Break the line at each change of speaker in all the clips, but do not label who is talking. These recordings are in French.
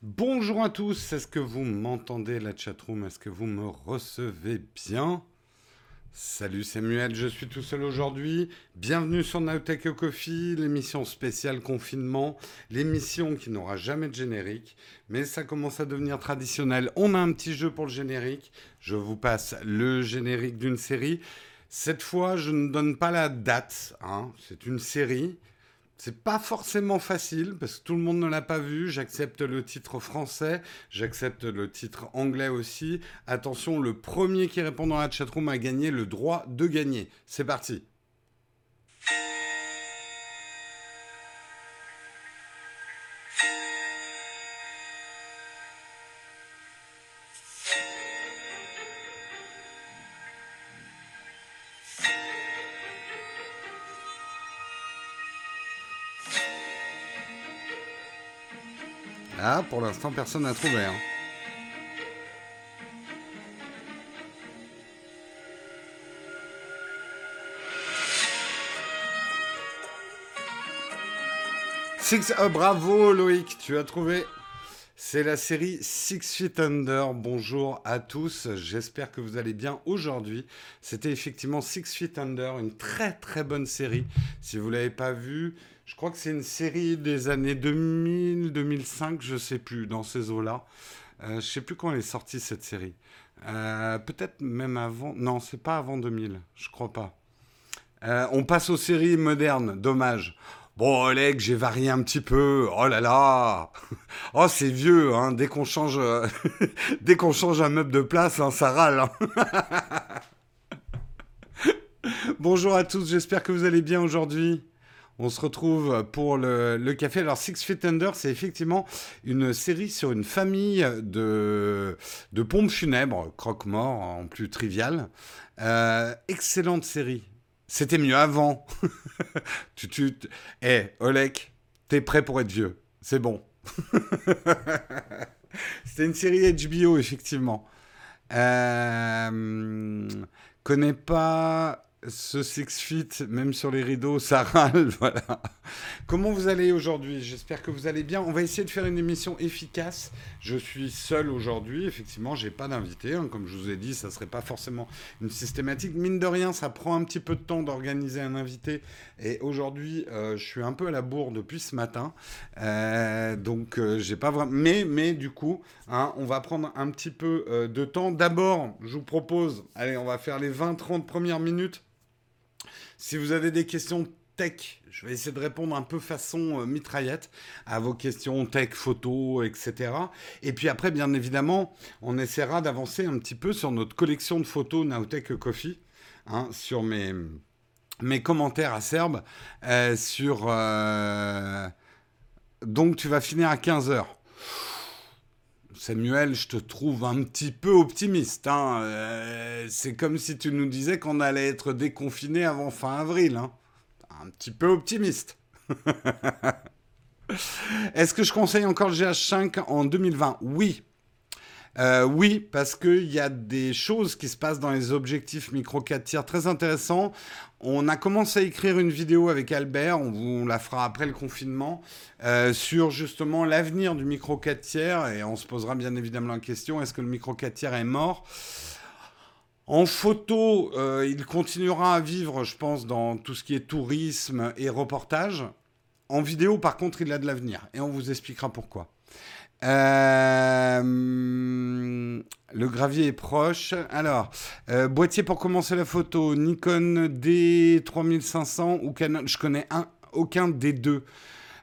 Bonjour à tous, est-ce que vous m'entendez la chatroom? Est-ce que vous me recevez bien? Salut Samuel, je suis tout seul aujourd'hui. Bienvenue sur Nowtech Coffee, l'émission spéciale confinement, l'émission qui n'aura jamais de générique, mais ça commence à devenir traditionnel. On a un petit jeu pour le générique. Je vous passe le générique d'une série. Cette fois, je ne donne pas la date. Hein. C'est une série. C'est pas forcément facile parce que tout le monde ne l'a pas vu. J'accepte le titre français, j'accepte le titre anglais aussi. Attention, le premier qui répond dans la chatroom a gagné le droit de gagner. C'est parti. Pour l'instant, personne n'a trouvé. Hein. Six, oh, bravo Loïc, tu as trouvé. C'est la série Six Feet Under. Bonjour à tous, j'espère que vous allez bien aujourd'hui. C'était effectivement Six Feet Under, une très très bonne série. Si vous ne l'avez pas vue, je crois que c'est une série des années 2000, 2005, je sais plus, dans ces eaux-là. Euh, je sais plus quand elle est sortie cette série. Euh, peut-être même avant. Non, c'est pas avant 2000, je crois pas. Euh, on passe aux séries modernes, dommage. Bon, Oleg, j'ai varié un petit peu. Oh là là Oh, c'est vieux, hein. Dès qu'on change, dès qu'on change un meuble de place, hein, ça râle. Hein. Bonjour à tous, j'espère que vous allez bien aujourd'hui. On se retrouve pour le, café. Alors, Six Feet Under, c'est effectivement une série sur une famille de, pompes funèbres, croque-mort en plus trivial. Euh, excellente série. C'était mieux avant. tu, tu, Eh, Olek, t'es prêt pour être vieux. C'est bon. C'était une série HBO, effectivement. Euh, connais pas ce six feet, même sur les rideaux, ça râle, voilà. Comment vous allez aujourd'hui? J'espère que vous allez bien. On va essayer de faire une émission efficace. Je suis seul aujourd'hui, effectivement, j'ai pas d'invité. Hein. Comme je vous ai dit, ça serait pas forcément une systématique. Mine de rien, ça prend un petit peu de temps d'organiser un invité. Et aujourd'hui, euh, je suis un peu à la bourre depuis ce matin, euh, donc euh, j'ai pas vraiment. Mais, mais du coup, hein, on va prendre un petit peu de temps. D'abord, je vous propose, allez, on va faire les 20-30 premières minutes si vous avez des questions tech, je vais essayer de répondre un peu façon euh, mitraillette à vos questions tech, photo, etc. Et puis après, bien évidemment, on essaiera d'avancer un petit peu sur notre collection de photos Nowtech Coffee, hein, sur mes, commentaires acerbes, euh, sur... Euh, donc tu vas finir à 15h. Samuel, je te trouve un petit peu optimiste. Hein. Euh, c'est comme si tu nous disais qu'on allait être déconfiné avant fin avril. Hein. Un petit peu optimiste. Est-ce que je conseille encore le GH5 en 2020 Oui, euh, oui, parce qu'il y a des choses qui se passent dans les objectifs micro 4 tiers très intéressants. On a commencé à écrire une vidéo avec Albert, on, vous, la fera après le confinement, euh, sur justement l'avenir du micro 4 tiers, et on se posera bien évidemment la question, est-ce que le micro 4 tiers est mort? En photo, euh, il continuera à vivre, je pense, dans tout ce qui est tourisme et reportage. En vidéo, par contre, il a de l'avenir. Et on vous expliquera pourquoi. Euh, le gravier est proche. Alors, euh, boîtier pour commencer la photo, Nikon D3500 ou Canon? Je connais un, aucun des deux.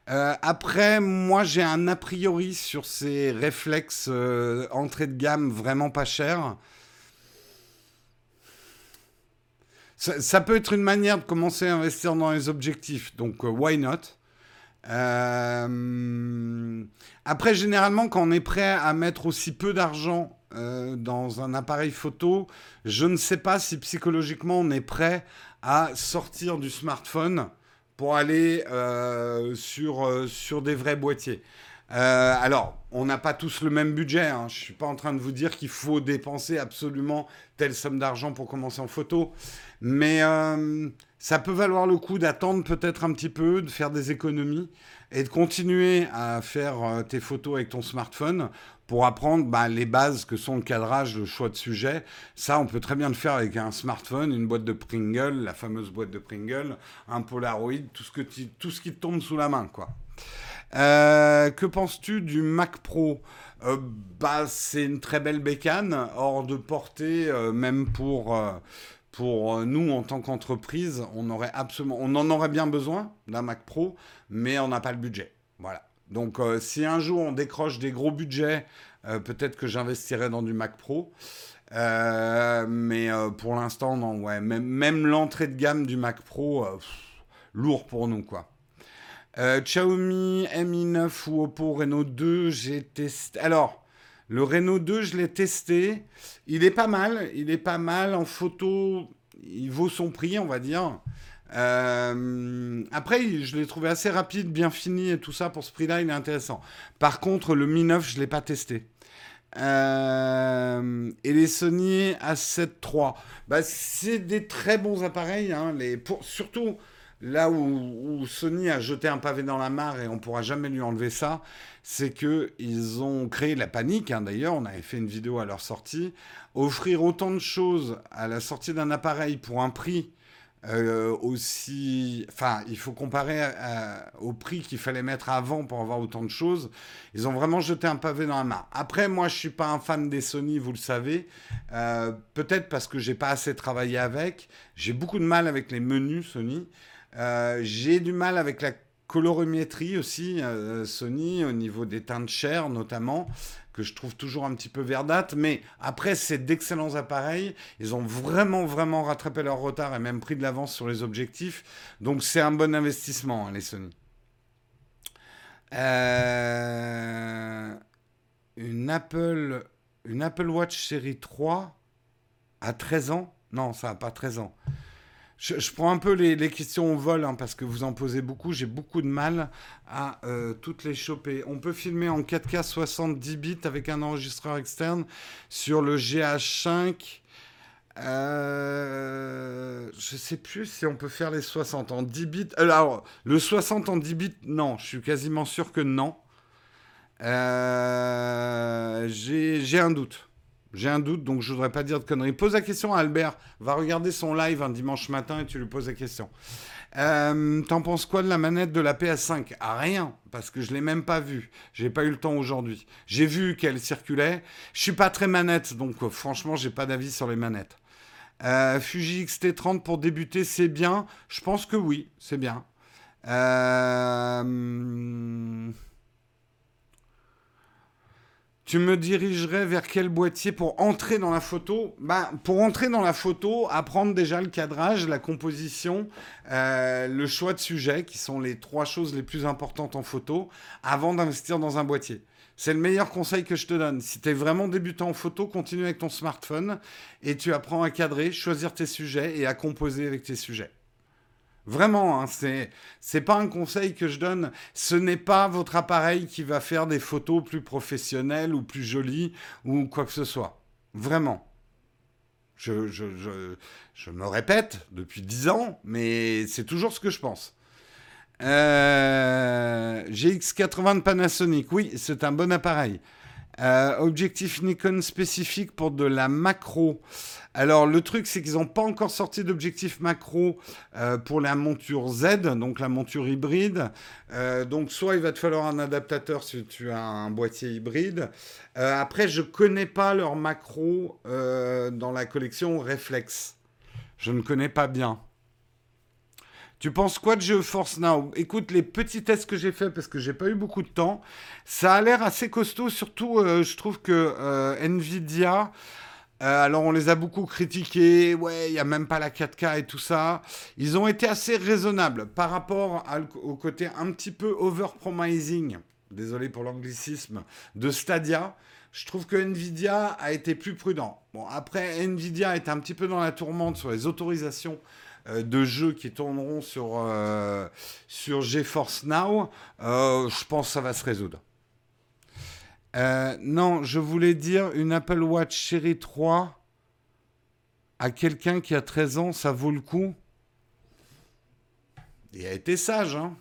Euh, après, moi, j'ai un a priori sur ces réflexes entrée de gamme vraiment pas cher. Ça, ça, peut être une manière de commencer à investir dans les objectifs. Donc, why not? Euh, après, généralement, quand on est prêt à mettre aussi peu d'argent euh, dans un appareil photo, je ne sais pas si psychologiquement on est prêt à sortir du smartphone pour aller euh, sur, sur des vrais boîtiers. Euh, alors, on n'a pas tous le même budget. Hein. Je ne suis pas en train de vous dire qu'il faut dépenser absolument telle somme d'argent pour commencer en photo. Mais euh, ça peut valoir le coup d'attendre peut-être un petit peu, de faire des économies et de continuer à faire euh, tes photos avec ton smartphone pour apprendre bah, les bases que sont le cadrage, le choix de sujet. Ça, on peut très bien le faire avec un smartphone, une boîte de Pringle, la fameuse boîte de Pringle, un Polaroid, tout ce, qui te tombe sous la main, quoi. Euh, que penses-tu du Mac Pro euh, bah, C'est une très belle bécane, hors de portée, euh, même pour, pour nous en tant qu'entreprise. On, aurait absolument, on en aurait bien besoin d'un Mac Pro, mais on n'a pas le budget. Voilà. Donc si un jour on décroche des gros budgets, peut-être que j'investirai dans du Mac Pro. mais pour l'instant, non. Ouais. Même, même l'entrée de gamme du Mac Pro, lourd pour nous, quoi. Euh, Xiaomi Mi 9 ou Oppo Reno 2, j'ai testé. Alors, le Reno 2, je l'ai testé. Il est pas mal. Il est pas mal en photo. Il vaut son prix, on va dire. Euh, après, je l'ai trouvé assez rapide, bien fini et tout ça. Pour ce prix-là, il est intéressant. Par contre, le Mi 9, je ne l'ai pas testé. Euh, et les Sony A7 III, bah, c'est des très bons appareils. Hein, surtout là où, Sony a jeté un pavé dans la mare et on pourra jamais lui enlever ça, c'est que ils ont créé la panique. Hein, d'ailleurs, on avait fait une vidéo à leur sortie. Offrir autant de choses à la sortie d'un appareil pour un prix euh, aussi. Enfin, il faut comparer au prix qu'il fallait mettre avant pour avoir autant de choses. Ils ont vraiment jeté un pavé dans la mare. Après, moi, je suis pas un fan des Sony, vous le savez. Euh, peut-être parce que j'ai pas assez travaillé avec. J'ai beaucoup de mal avec les menus Sony. Euh, j'ai du mal avec la colorimétrie aussi, euh, Sony, au niveau des teintes chères notamment, que je trouve toujours un petit peu verdâtre. Mais après, c'est d'excellents appareils. Ils ont vraiment, vraiment rattrapé leur retard et même pris de l'avance sur les objectifs. Donc c'est un bon investissement, hein, les Sony. Euh, une, Apple, une Apple Watch série 3 à 13 ans? Non, ça n'a pas 13 ans. Je, prends un peu les, questions au vol hein, parce que vous en posez beaucoup. J'ai beaucoup de mal à euh, toutes les choper. On peut filmer en 4K 70 bits avec un enregistreur externe sur le GH5. Euh, je sais plus si on peut faire les 60 en 10 bits. Alors, le 60 en 10 bits, non. Je suis quasiment sûr que non. Euh, j'ai un doute. J'ai un doute, donc je voudrais pas dire de conneries. Pose la question à Albert. Va regarder son live un dimanche matin et tu lui poses la question. Euh, T'en penses quoi de la manette de la PS5 ah, Rien, parce que je l'ai même pas vue. J'ai pas eu le temps aujourd'hui. J'ai vu qu'elle circulait. Je suis pas très manette, donc euh, franchement, j'ai pas d'avis sur les manettes. Euh, Fuji XT30 pour débuter, c'est bien? Je pense que oui, c'est bien. Euh... Tu me dirigerais vers quel boîtier pour entrer dans la photo? Bah, Pour entrer dans la photo, apprendre déjà le cadrage, la composition, euh, le choix de sujet, qui sont les trois choses les plus importantes en photo, avant d'investir dans un boîtier. C'est le meilleur conseil que je te donne. Si tu es vraiment débutant en photo, continue avec ton smartphone et tu apprends à cadrer, choisir tes sujets et à composer avec tes sujets. Vraiment, hein, c'est c'est pas un conseil que je donne. Ce n'est pas votre appareil qui va faire des photos plus professionnelles ou plus jolies ou quoi que ce soit. Vraiment. Je, je, je, je me répète depuis dix ans, mais c'est toujours ce que je pense. Euh, GX80 de Panasonic, oui, c'est un bon appareil. Euh, objectif Nikon spécifique pour de la macro. Alors le truc c'est qu'ils n'ont pas encore sorti d'objectif macro euh, pour la monture Z, donc la monture hybride. Euh, donc soit il va te falloir un adaptateur si tu as un boîtier hybride. après je connais pas leur macro dans la collection Reflex. Je ne connais pas bien. Tu penses quoi de GeForce Now? Écoute, les petits tests que j'ai faits, parce que j'ai pas eu beaucoup de temps, ça a l'air assez costaud. Surtout, je trouve que Nvidia euh, alors on les a beaucoup critiqués, ouais, il n'y a même pas la 4K et tout ça. Ils ont été assez raisonnables par rapport au côté un petit peu overpromising, désolé pour l'anglicisme, de Stadia. Je trouve que Nvidia a été plus prudent. Bon, après, Nvidia est un petit peu dans la tourmente sur les autorisations euh, de jeux qui tourneront sur, euh, sur GeForce Now. je pense que ça va se résoudre. Euh, non, je voulais dire une Apple Watch Série 3 à quelqu'un qui a 13 ans, ça vaut le coup? Il a été sage, hein.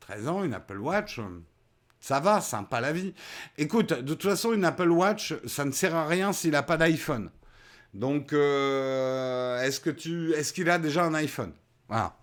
13 ans, une Apple Watch, ça va, sympa la vie. Écoute, de toute façon, une Apple Watch, ça ne sert à rien s'il n'a pas d'iPhone. Donc, euh, est-ce que tu, est-ce qu'il a déjà un iPhone? Voilà.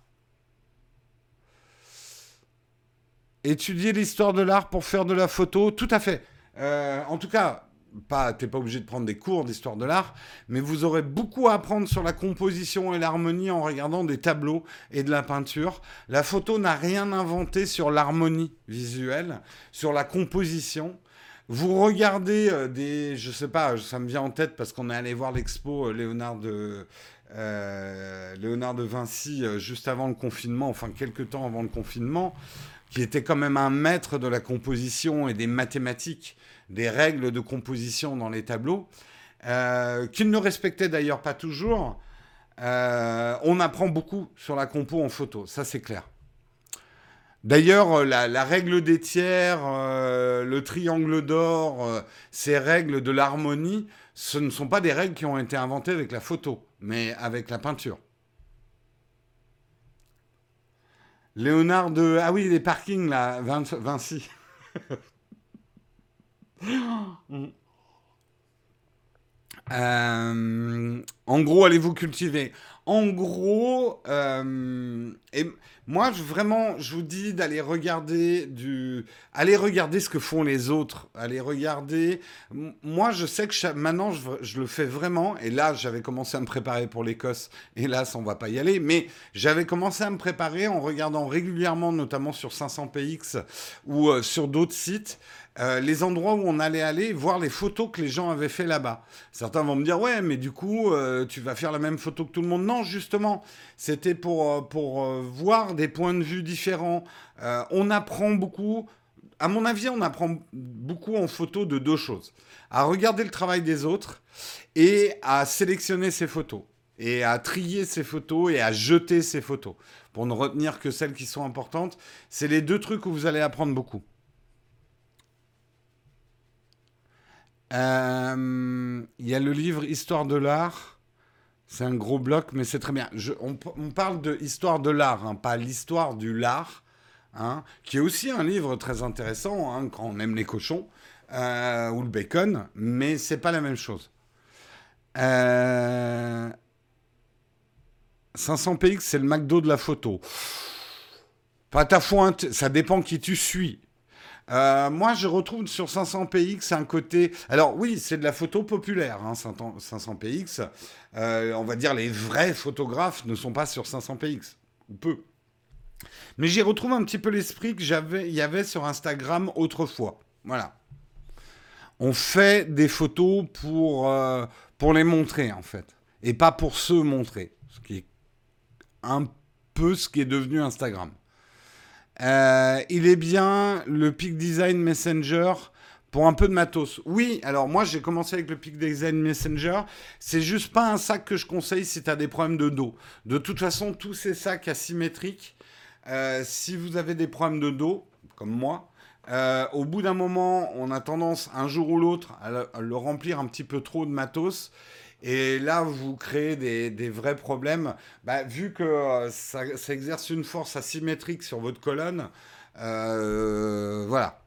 Étudier l'histoire de l'art pour faire de la photo, tout à fait. Euh, en tout cas, pas, t'es pas obligé de prendre des cours d'histoire de l'art, mais vous aurez beaucoup à apprendre sur la composition et l'harmonie en regardant des tableaux et de la peinture. La photo n'a rien inventé sur l'harmonie visuelle, sur la composition. Vous regardez euh, des, je sais pas, ça me vient en tête parce qu'on est allé voir l'expo euh, Léonard de euh, Léonard de Vinci juste avant le confinement, enfin quelques temps avant le confinement, qui était quand même un maître de la composition et des mathématiques des règles de composition dans les tableaux, qu'il ne respectait d'ailleurs pas toujours. On apprend beaucoup sur la compo en photo, ça c'est clair. D'ailleurs, la, règle des tiers, euh, le triangle d'or, ces règles de l'harmonie, ce ne sont pas des règles qui ont été inventées avec la photo, mais avec la peinture. Léonard de... Ah oui, les parkings, là, Vinci. Euh, en gros, allez-vous cultiver? En gros, euh, et moi, je, vraiment, je vous dis d'aller regarder du, aller regarder ce que font les autres, aller regarder. Moi, je sais que maintenant, je, je, le fais vraiment. Et là, j'avais commencé à me préparer pour l'Écosse. Hélas, on va pas y aller. Mais j'avais commencé à me préparer en regardant régulièrement, notamment sur 500px ou euh, sur d'autres sites. Euh, les endroits où on allait aller, voir les photos que les gens avaient fait là-bas. Certains vont me dire, ouais, mais du coup, euh, tu vas faire la même photo que tout le monde. Non, justement, c'était pour, euh, pour voir des points de vue différents. on apprend beaucoup. À mon avis, on apprend beaucoup en photo de deux choses. À regarder le travail des autres et à sélectionner ses photos. Et à trier ses photos et à jeter ses photos. Pour ne retenir que celles qui sont importantes. C'est les deux trucs où vous allez apprendre beaucoup. Euh, il y a le livre Histoire de l'art. C'est un gros bloc, mais c'est très bien. on, parle de Histoire de l'art, hein, pas l'histoire du lard, hein, qui est aussi un livre très intéressant hein, quand on aime les cochons euh, ou le bacon, mais c'est pas la même chose. 500px, euh, c'est le McDo de la photo. Pas ta fointe, ça dépend qui tu suis. Euh, moi, je retrouve sur 500px un côté. Alors, oui, c'est de la photo populaire, 500px. Hein, euh, on va dire les vrais photographes ne sont pas sur 500px, ou peu. Mais j'y retrouve un petit peu l'esprit que j'avais, y avait sur Instagram autrefois. Voilà. On fait des photos pour, euh, pour les montrer, en fait. Et pas pour se montrer. Ce qui est un peu ce qui est devenu Instagram. Euh, il est bien le Peak Design Messenger pour un peu de matos. Oui, alors moi j'ai commencé avec le Peak Design Messenger. C'est juste pas un sac que je conseille si tu as des problèmes de dos. De toute façon, tous ces sacs asymétriques, euh, si vous avez des problèmes de dos, comme moi, euh, au bout d'un moment, on a tendance un jour ou l'autre à, le remplir un petit peu trop de matos. Et là, vous créez des, vrais problèmes. Bah, vu que euh, ça, exerce une force asymétrique sur votre colonne, euh, voilà.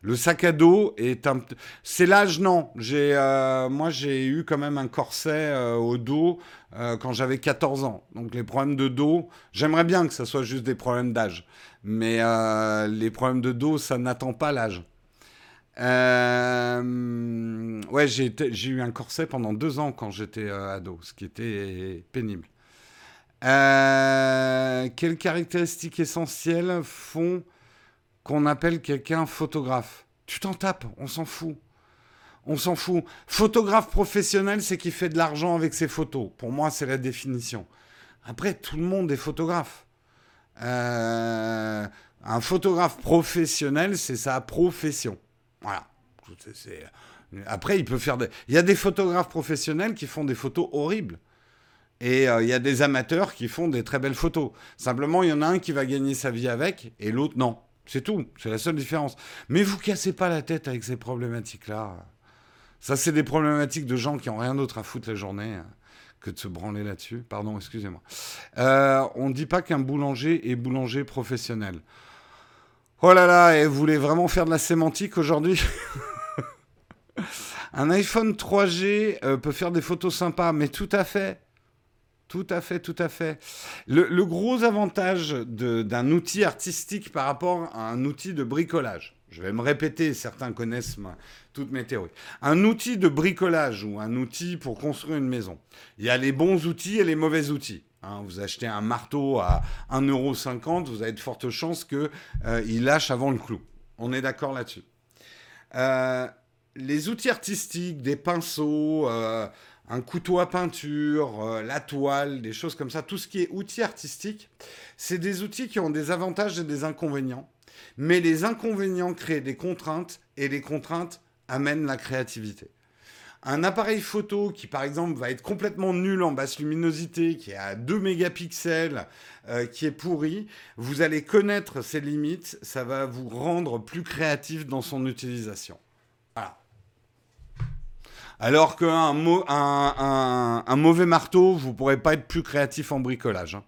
Le sac à dos est un. C'est l'âge, non. Euh, moi, j'ai eu quand même un corset au dos quand j'avais 14 ans. Donc, les problèmes de dos, j'aimerais bien que ça soit juste des problèmes d'âge. Mais les problèmes de dos, ça n'attend pas l'âge. Euh, ouais, j'ai eu un corset pendant deux ans quand j'étais euh, ado, ce qui était pénible. Euh, quelles caractéristiques essentielles font qu'on appelle quelqu'un photographe? Tu t'en tapes, on s'en fout. On s'en fout. Photographe professionnel, c'est qui fait de l'argent avec ses photos. Pour moi, c'est la définition. Après, tout le monde est photographe. un photographe professionnel, c'est sa profession. Voilà. Après, il peut faire des... Il y a des photographes professionnels qui font des photos horribles. Et euh, il y a des amateurs qui font des très belles photos. Simplement, il y en a un qui va gagner sa vie avec et l'autre non. C'est tout. C'est la seule différence. Mais vous cassez pas la tête avec ces problématiques-là. Ça, c'est des problématiques de gens qui ont rien d'autre à foutre la journée hein, que de se branler là-dessus. Pardon, excusez-moi. Euh, on ne dit pas qu'un boulanger est boulanger professionnel. Oh là là, et vous voulez vraiment faire de la sémantique aujourd'hui Un iPhone 3G euh, peut faire des photos sympas, mais tout à fait. Tout à fait, tout à fait. Le, gros avantage d'un outil artistique par rapport à un outil de bricolage, je vais me répéter, certains connaissent toutes mes théories. Un outil de bricolage ou un outil pour construire une maison, il y a les bons outils et les mauvais outils. Hein. vous achetez un marteau à 1,50€, vous avez de fortes chances qu'il euh, lâche avant le clou. On est d'accord là-dessus. Euh, les outils artistiques, des pinceaux, euh, un couteau à peinture, la toile, des choses comme ça, tout ce qui est outils artistiques, c'est des outils qui ont des avantages et des inconvénients. Mais les inconvénients créent des contraintes et les contraintes amènent la créativité. Un appareil photo qui, par exemple, va être complètement nul en basse luminosité, qui est à 2 mégapixels, euh, qui est pourri, vous allez connaître ses limites, ça va vous rendre plus créatif dans son utilisation. Alors qu'un un, mauvais marteau, vous ne pourrez pas être plus créatif en bricolage. Hein.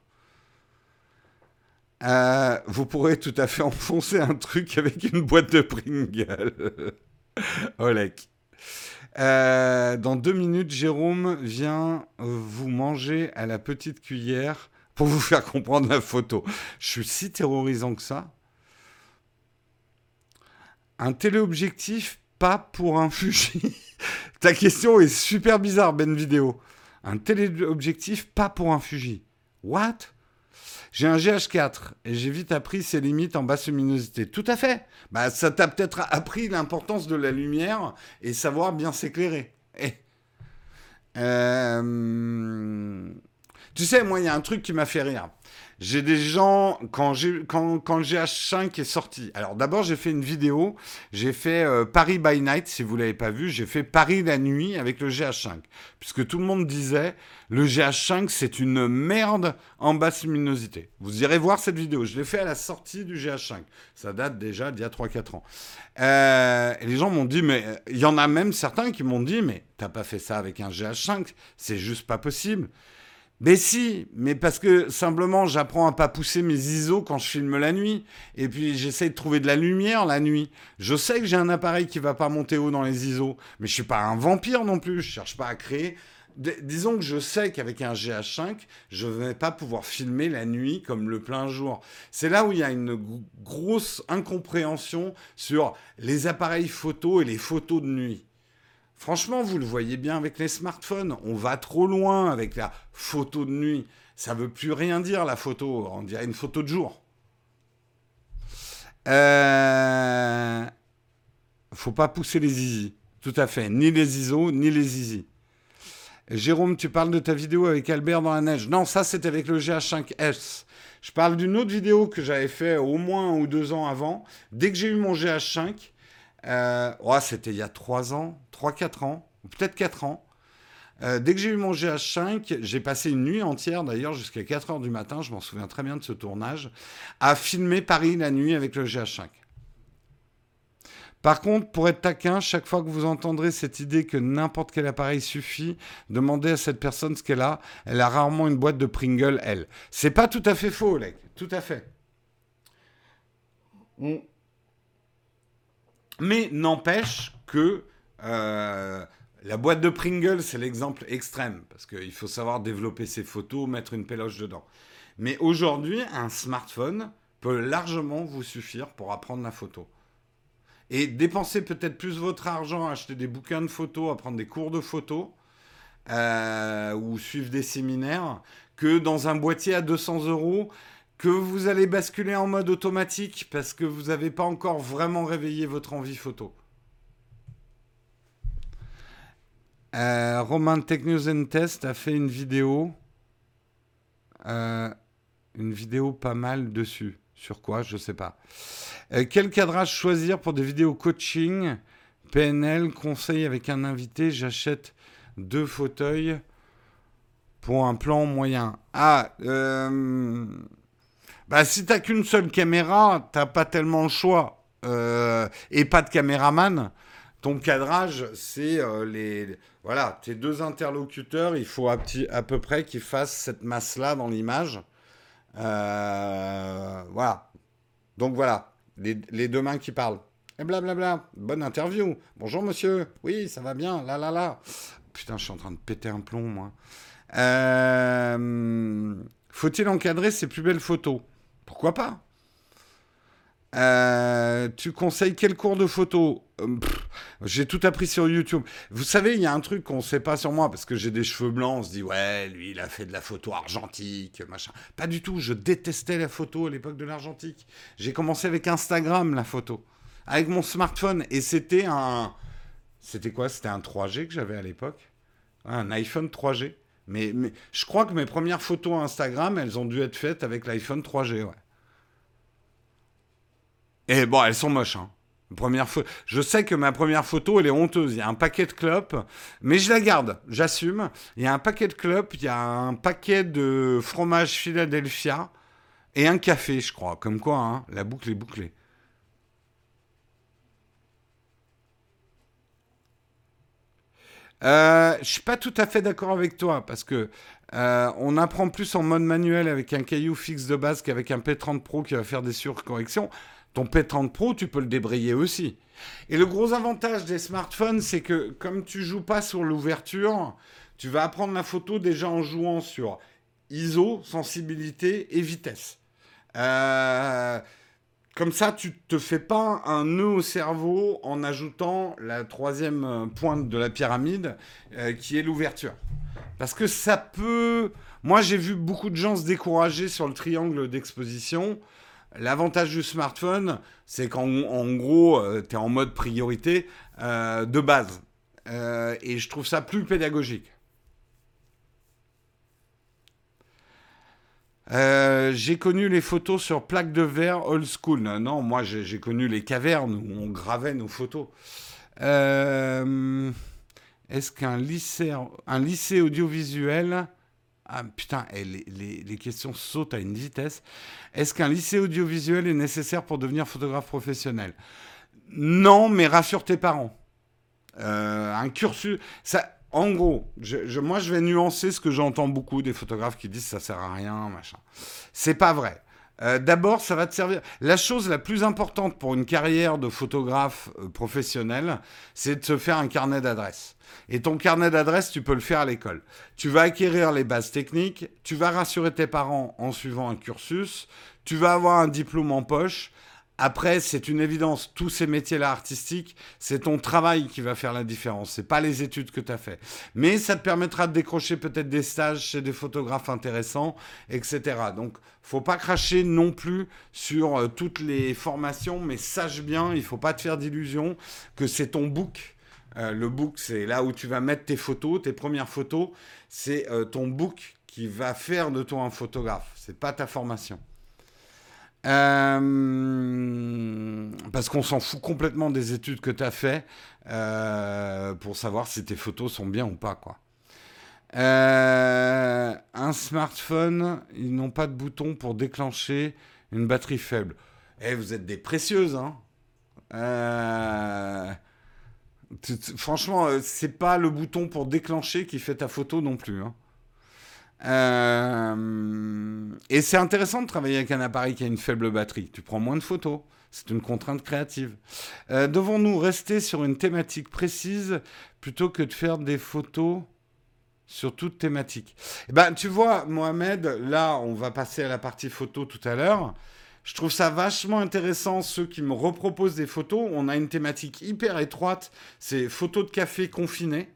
Euh, vous pourrez tout à fait enfoncer un truc avec une boîte de Pringles. Olek. Euh, dans deux minutes, Jérôme vient vous manger à la petite cuillère pour vous faire comprendre la photo. Je suis si terrorisant que ça. Un téléobjectif pas pour un Fuji Ta question est super bizarre, Ben Vidéo. Un téléobjectif pas pour un Fuji. What? J'ai un GH4 et j'ai vite appris ses limites en basse luminosité. Tout à fait. Bah, ça t'a peut-être appris l'importance de la lumière et savoir bien s'éclairer. Eh. Euh, tu sais, moi, il y a un truc qui m'a fait rire. J'ai des gens, quand, quand, quand le GH5 est sorti, alors d'abord j'ai fait une vidéo, j'ai fait euh, Paris by Night, si vous ne l'avez pas vu, j'ai fait Paris la nuit avec le GH5, puisque tout le monde disait, le GH5 c'est une merde en basse luminosité. Vous irez voir cette vidéo, je l'ai fait à la sortie du GH5, ça date déjà d'il y a 3-4 ans. Euh, et les gens m'ont dit, mais il y en a même certains qui m'ont dit, mais t'as pas fait ça avec un GH5, c'est juste pas possible. Mais si, mais parce que simplement j'apprends à pas pousser mes ISO quand je filme la nuit. Et puis j'essaie de trouver de la lumière la nuit. Je sais que j'ai un appareil qui va pas monter haut dans les ISO, mais je suis pas un vampire non plus. Je cherche pas à créer. disons que je sais qu'avec un GH5, je vais pas pouvoir filmer la nuit comme le plein jour. C'est là où il y a une grosse incompréhension sur les appareils photo et les photos de nuit. Franchement, vous le voyez bien avec les smartphones. On va trop loin avec la photo de nuit. Ça veut plus rien dire la photo. On dirait une photo de jour. Euh... Faut pas pousser les zizi. Tout à fait. Ni les ISO, ni les zizi. Jérôme, tu parles de ta vidéo avec Albert dans la neige. Non, ça c'est avec le GH5S. Je parle d'une autre vidéo que j'avais fait au moins un ou deux ans avant. Dès que j'ai eu mon GH5, euh, c'était il y a 3 ans, 3-4 ans, peut-être 4 ans. Euh, dès que j'ai eu mon GH5, j'ai passé une nuit entière, d'ailleurs jusqu'à 4 heures du matin, je m'en souviens très bien de ce tournage, à filmer Paris la nuit avec le GH5. Par contre, pour être taquin, chaque fois que vous entendrez cette idée que n'importe quel appareil suffit, demandez à cette personne ce qu'elle a. Elle a rarement une boîte de Pringle, elle. C'est pas tout à fait faux, Oleg. Tout à fait. Mais n'empêche que euh, la boîte de Pringles, c'est l'exemple extrême, parce qu'il faut savoir développer ses photos, mettre une péloche dedans. Mais aujourd'hui, un smartphone peut largement vous suffire pour apprendre la photo. Et dépenser peut-être plus votre argent à acheter des bouquins de photos, à prendre des cours de photo, euh, ou suivre des séminaires, que dans un boîtier à 200 euros que vous allez basculer en mode automatique parce que vous n'avez pas encore vraiment réveillé votre envie photo. Euh, Romain Tech News and Test a fait une vidéo. Euh, une vidéo pas mal dessus. Sur quoi Je sais pas. Euh, quel cadrage choisir pour des vidéos coaching? PNL, conseil avec un invité. J'achète deux fauteuils pour un plan moyen. Ah, Bah, si t'as qu'une seule caméra, t'as pas tellement le choix. Euh, et pas de caméraman. Ton cadrage, c'est euh, les. Voilà, tes deux interlocuteurs, il faut à, peu près qu'ils fassent cette masse-là dans l'image. Euh, voilà. Donc voilà, les, deux mains qui parlent. Et blablabla. Bonne interview. Bonjour monsieur. Oui, ça va bien. Là, là, là. Putain, je suis en train de péter un plomb, moi. Faut-il encadrer ses plus belles photos? Pourquoi pas? Euh, tu conseilles quel cours de photo? Euh, J'ai tout appris sur YouTube. Vous savez, il y a un truc qu'on ne sait pas sur moi parce que j'ai des cheveux blancs. On se dit, ouais, lui, il a fait de la photo argentique, machin. Pas du tout. Je détestais la photo à l'époque de l'argentique. J'ai commencé avec Instagram, la photo, avec mon smartphone. Et c'était un. C'était quoi? C'était un 3G que j'avais à l'époque. Un iPhone 3G. Mais, je crois que mes premières photos Instagram, elles ont dû être faites avec l'iPhone 3G, ouais. Et bon, elles sont moches. Hein. Je sais que ma première photo, elle est honteuse. Il y a un paquet de clopes, mais je la garde, j'assume. Il y a un paquet de clopes, il y a un paquet de fromage Philadelphia et un café, je crois. Comme quoi, hein, la boucle est bouclée. Euh, je suis pas tout à fait d'accord avec toi parce que euh, on apprend plus en mode manuel avec un caillou fixe de base qu'avec un P30 Pro qui va faire des surcorrections. Ton P30 Pro, tu peux le débrayer aussi. Et le gros avantage des smartphones, c'est que comme tu joues pas sur l'ouverture, tu vas apprendre la photo déjà en jouant sur ISO, sensibilité et vitesse. Euh, comme ça, tu te fais pas un nœud au cerveau en ajoutant la troisième pointe de la pyramide, euh, qui est l'ouverture. Parce que ça peut... Moi, j'ai vu beaucoup de gens se décourager sur le triangle d'exposition. L'avantage du smartphone, c'est qu'en gros, euh, tu es en mode priorité euh, de base. Euh, et je trouve ça plus pédagogique. j'ai connu les photos sur plaques de verre old school. Non, moi j'ai connu les cavernes où on gravait nos photos. Est-ce qu'un lycée, audiovisuel ah putain, eh, les, questions sautent à une vitesse. Est-ce qu'un lycée audiovisuel est nécessaire pour devenir photographe professionnel? Non, mais rassure tes parents. Euh, un cursus, ça, en gros, moi je vais nuancer ce que j'entends beaucoup des photographes qui disent ça sert à rien, machin. C'est pas vrai. Euh, d'abord, ça va te servir. La chose la plus importante pour une carrière de photographe euh, professionnel, c'est de se faire un carnet d'adresses. Et ton carnet d'adresses, tu peux le faire à l'école. Tu vas acquérir les bases techniques, tu vas rassurer tes parents en suivant un cursus, tu vas avoir un diplôme en poche. Après, c'est une évidence, tous ces métiers-là artistiques, c'est ton travail qui va faire la différence, c'est pas les études que tu as fait. Mais ça te permettra de décrocher peut-être des stages chez des photographes intéressants, etc. Donc, faut pas cracher non plus sur euh, toutes les formations, mais sache bien, il faut pas te faire d'illusions que c'est ton book euh, le book, c'est là où tu vas mettre tes photos, tes premières photos. C'est euh, ton book qui va faire de toi un photographe. C'est pas ta formation. Euh, parce qu'on s'en fout complètement des études que tu as fait pour savoir si tes photos sont bien ou pas. Quoi. un smartphone, ils n'ont pas de bouton pour déclencher une batterie faible. Eh, vous êtes des précieuses, hein Franchement, euh, c'est pas le bouton pour déclencher qui fait ta photo non plus. Hein. Euh, et c'est intéressant de travailler avec un appareil qui a une faible batterie. Tu prends moins de photos. C'est une contrainte créative. Euh, devons-nous rester sur une thématique précise plutôt que de faire des photos sur toute thématique? Eh ben, Tu vois, Mohamed, là, on va passer à la partie photo tout à l'heure. Je trouve ça vachement intéressant, ceux qui me reproposent des photos. On a une thématique hyper étroite, c'est photos de café confinées.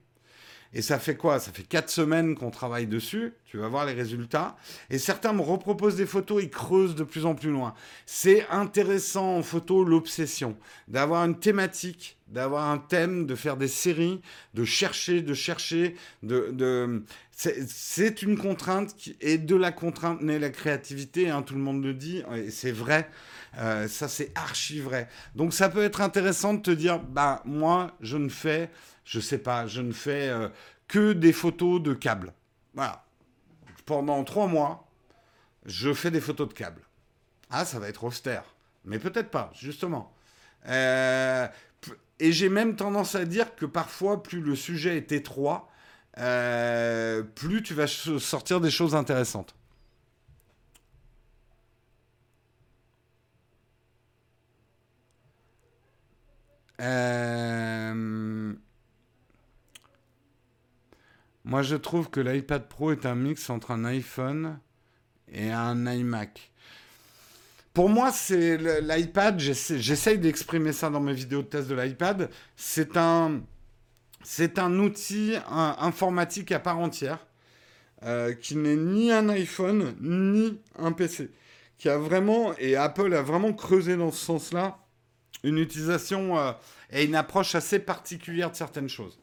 Et ça fait quoi? Ça fait quatre semaines qu'on travaille dessus. Tu vas voir les résultats. Et certains me reproposent des photos, ils creusent de plus en plus loin. C'est intéressant en photo l'obsession, d'avoir une thématique, d'avoir un thème, de faire des séries, de chercher, de chercher, c'est une contrainte et de la contrainte naît la créativité. Hein, tout le monde le dit, et c'est vrai. Euh, ça, c'est archi vrai. Donc, ça peut être intéressant de te dire, bah moi, je ne fais je sais pas, je ne fais euh, que des photos de câbles. Voilà. Pendant trois mois, je fais des photos de câbles. Ah, ça va être austère. Mais peut-être pas, justement. Euh, et j'ai même tendance à dire que parfois, plus le sujet est étroit, euh, plus tu vas sortir des choses intéressantes. Euh, moi, je trouve que l'iPad Pro est un mix entre un iPhone et un iMac. Pour moi, c'est l'iPad. J'essaye d'exprimer ça dans mes vidéos de test de l'iPad. C'est un, c'est un outil informatique à part entière euh, qui n'est ni un iPhone ni un PC. Qui a vraiment et Apple a vraiment creusé dans ce sens-là une utilisation euh, et une approche assez particulière de certaines choses.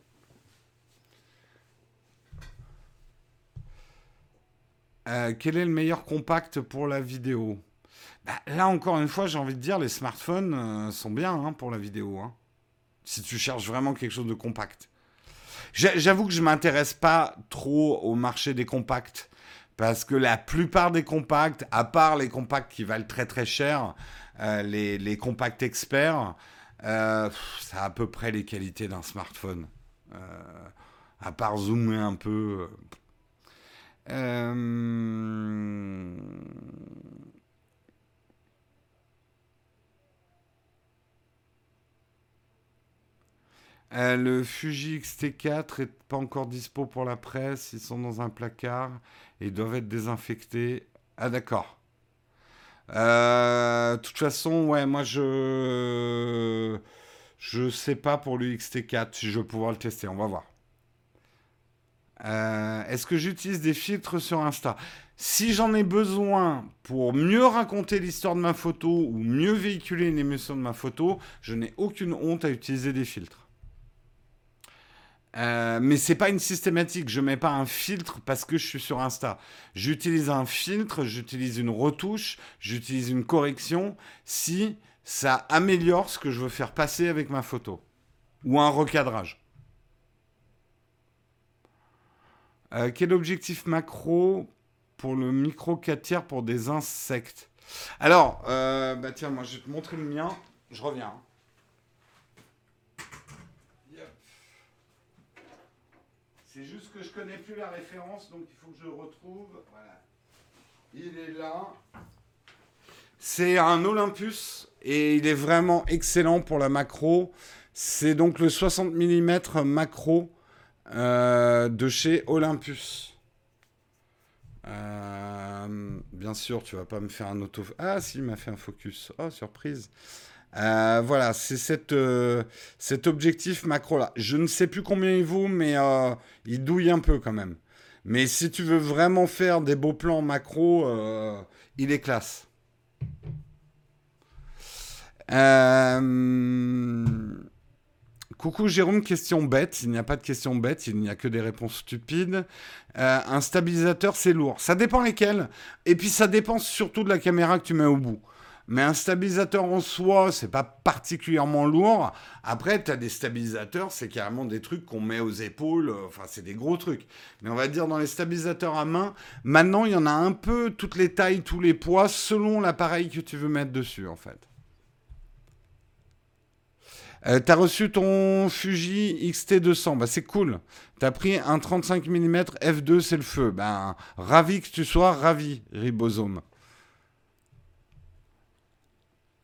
Euh, quel est le meilleur compact pour la vidéo? Bah, Là, encore une fois, j'ai envie de dire, les smartphones euh, sont bien hein, pour la vidéo. Hein. si tu cherches vraiment quelque chose de compact. J'avoue que je ne m'intéresse pas trop au marché des compacts. Parce que la plupart des compacts, à part les compacts qui valent très très cher, euh, les, les, compacts experts, ça a à peu près les qualités d'un smartphone. à part zoomer un peu. Euh, euh, le Fuji X-T4 est pas encore dispo pour la presse. Ils sont dans un placard et doivent être désinfectés. Ah d'accord. Euh, de toute façon, ouais, moi je je sais pas pour le XT4 si je vais pouvoir le tester. On va voir. Euh, est-ce que j'utilise des filtres sur Insta? Si j'en ai besoin pour mieux raconter l'histoire de ma photo ou mieux véhiculer une émotion de ma photo, je n'ai aucune honte à utiliser des filtres. Euh, mais c'est pas une systématique. Je mets pas un filtre parce que je suis sur Insta. J'utilise un filtre, j'utilise une retouche, j'utilise une correction si ça améliore ce que je veux faire passer avec ma photo ou un recadrage. Euh, quel objectif macro pour le micro 4 tiers pour des insectes Alors, euh, bah tiens, moi je vais te montrer le mien. Je reviens. C'est juste que je connais plus la référence, donc il faut que je le retrouve. Voilà. Il est là. C'est un Olympus et il est vraiment excellent pour la macro. C'est donc le 60 mm macro euh, de chez Olympus. Euh, bien sûr, tu vas pas me faire un auto. Ah, si, il m'a fait un focus. Oh, surprise. Euh, voilà, c'est cet objectif macro là. Je ne sais plus combien il vaut, mais il douille un peu quand même. Mais si tu veux vraiment faire des beaux plans macro, il est classe. Coucou Jérôme, question bête. Il n'y a pas de question bête, il n'y a que des réponses stupides. Euh, un stabilisateur, c'est lourd. Ça dépend lesquels. Et puis ça dépend surtout de la caméra que tu mets au bout. Mais un stabilisateur en soi, c'est pas particulièrement lourd. Après, tu as des stabilisateurs, c'est carrément des trucs qu'on met aux épaules. Enfin, c'est des gros trucs. Mais on va dire dans les stabilisateurs à main, maintenant, il y en a un peu toutes les tailles, tous les poids, selon l'appareil que tu veux mettre dessus, en fait. Euh, t'as reçu ton Fuji XT200, bah c'est cool. T'as pris un 35 mm f2, c'est le feu. Ben, ravi que tu sois, ravi, ribosome.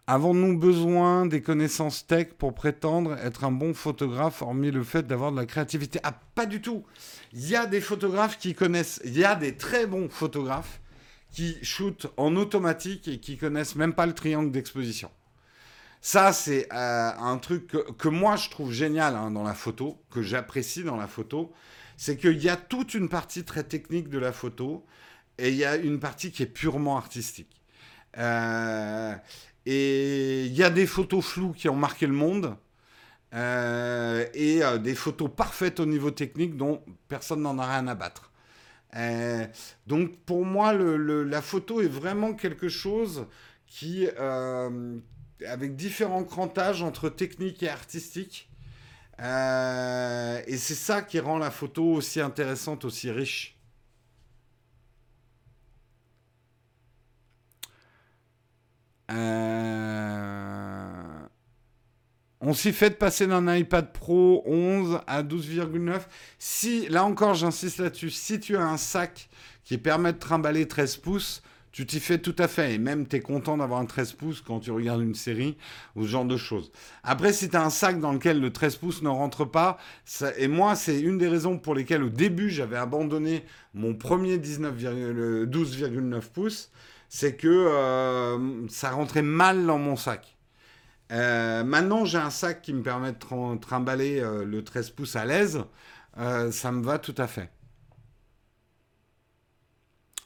Avons-nous besoin des connaissances tech pour prétendre être un bon photographe, hormis le fait d'avoir de la créativité? Ah, pas du tout. Il y a des photographes qui connaissent, il y a des très bons photographes qui shootent en automatique et qui connaissent même pas le triangle d'exposition. Ça, c'est euh, un truc que, moi je trouve génial hein, dans la photo, que j'apprécie dans la photo, c'est qu'il y a toute une partie très technique de la photo et il y a une partie qui est purement artistique. Euh, et il y a des photos floues qui ont marqué le monde. Euh, et des photos parfaites au niveau technique dont personne n'en a rien à battre. donc pour moi, la photo est vraiment quelque chose qui, avec différents crantages entre technique et artistique. Euh, et c'est ça qui rend la photo aussi intéressante, aussi riche. Euh, on s'y fait de passer d'un iPad Pro 11 à 12,9. Si, là encore, j'insiste là-dessus, si tu as un sac qui permet de trimballer 13 pouces, tu t'y fais tout à fait. Et même, tu es content d'avoir un 13 pouces quand tu regardes une série ou ce genre de choses. Après, si tu as un sac dans lequel le 13 pouces ne rentre pas, et moi, c'est une des raisons pour lesquelles au début, j'avais abandonné mon premier 12,9 pouces, c'est que euh, ça rentrait mal dans mon sac. Euh, maintenant, j'ai un sac qui me permet de trimballer euh, le 13 pouces à l'aise. ça me va tout à fait.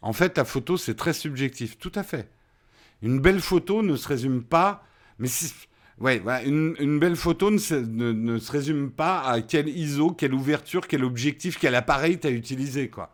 En fait, la photo, c'est très subjectif. Tout à fait. Une belle photo ne se résume pas. Mais si. Ouais, une, belle photo ne se, ne se, résume pas à quel ISO, quelle ouverture, quel objectif, quel appareil tu as utilisé, quoi.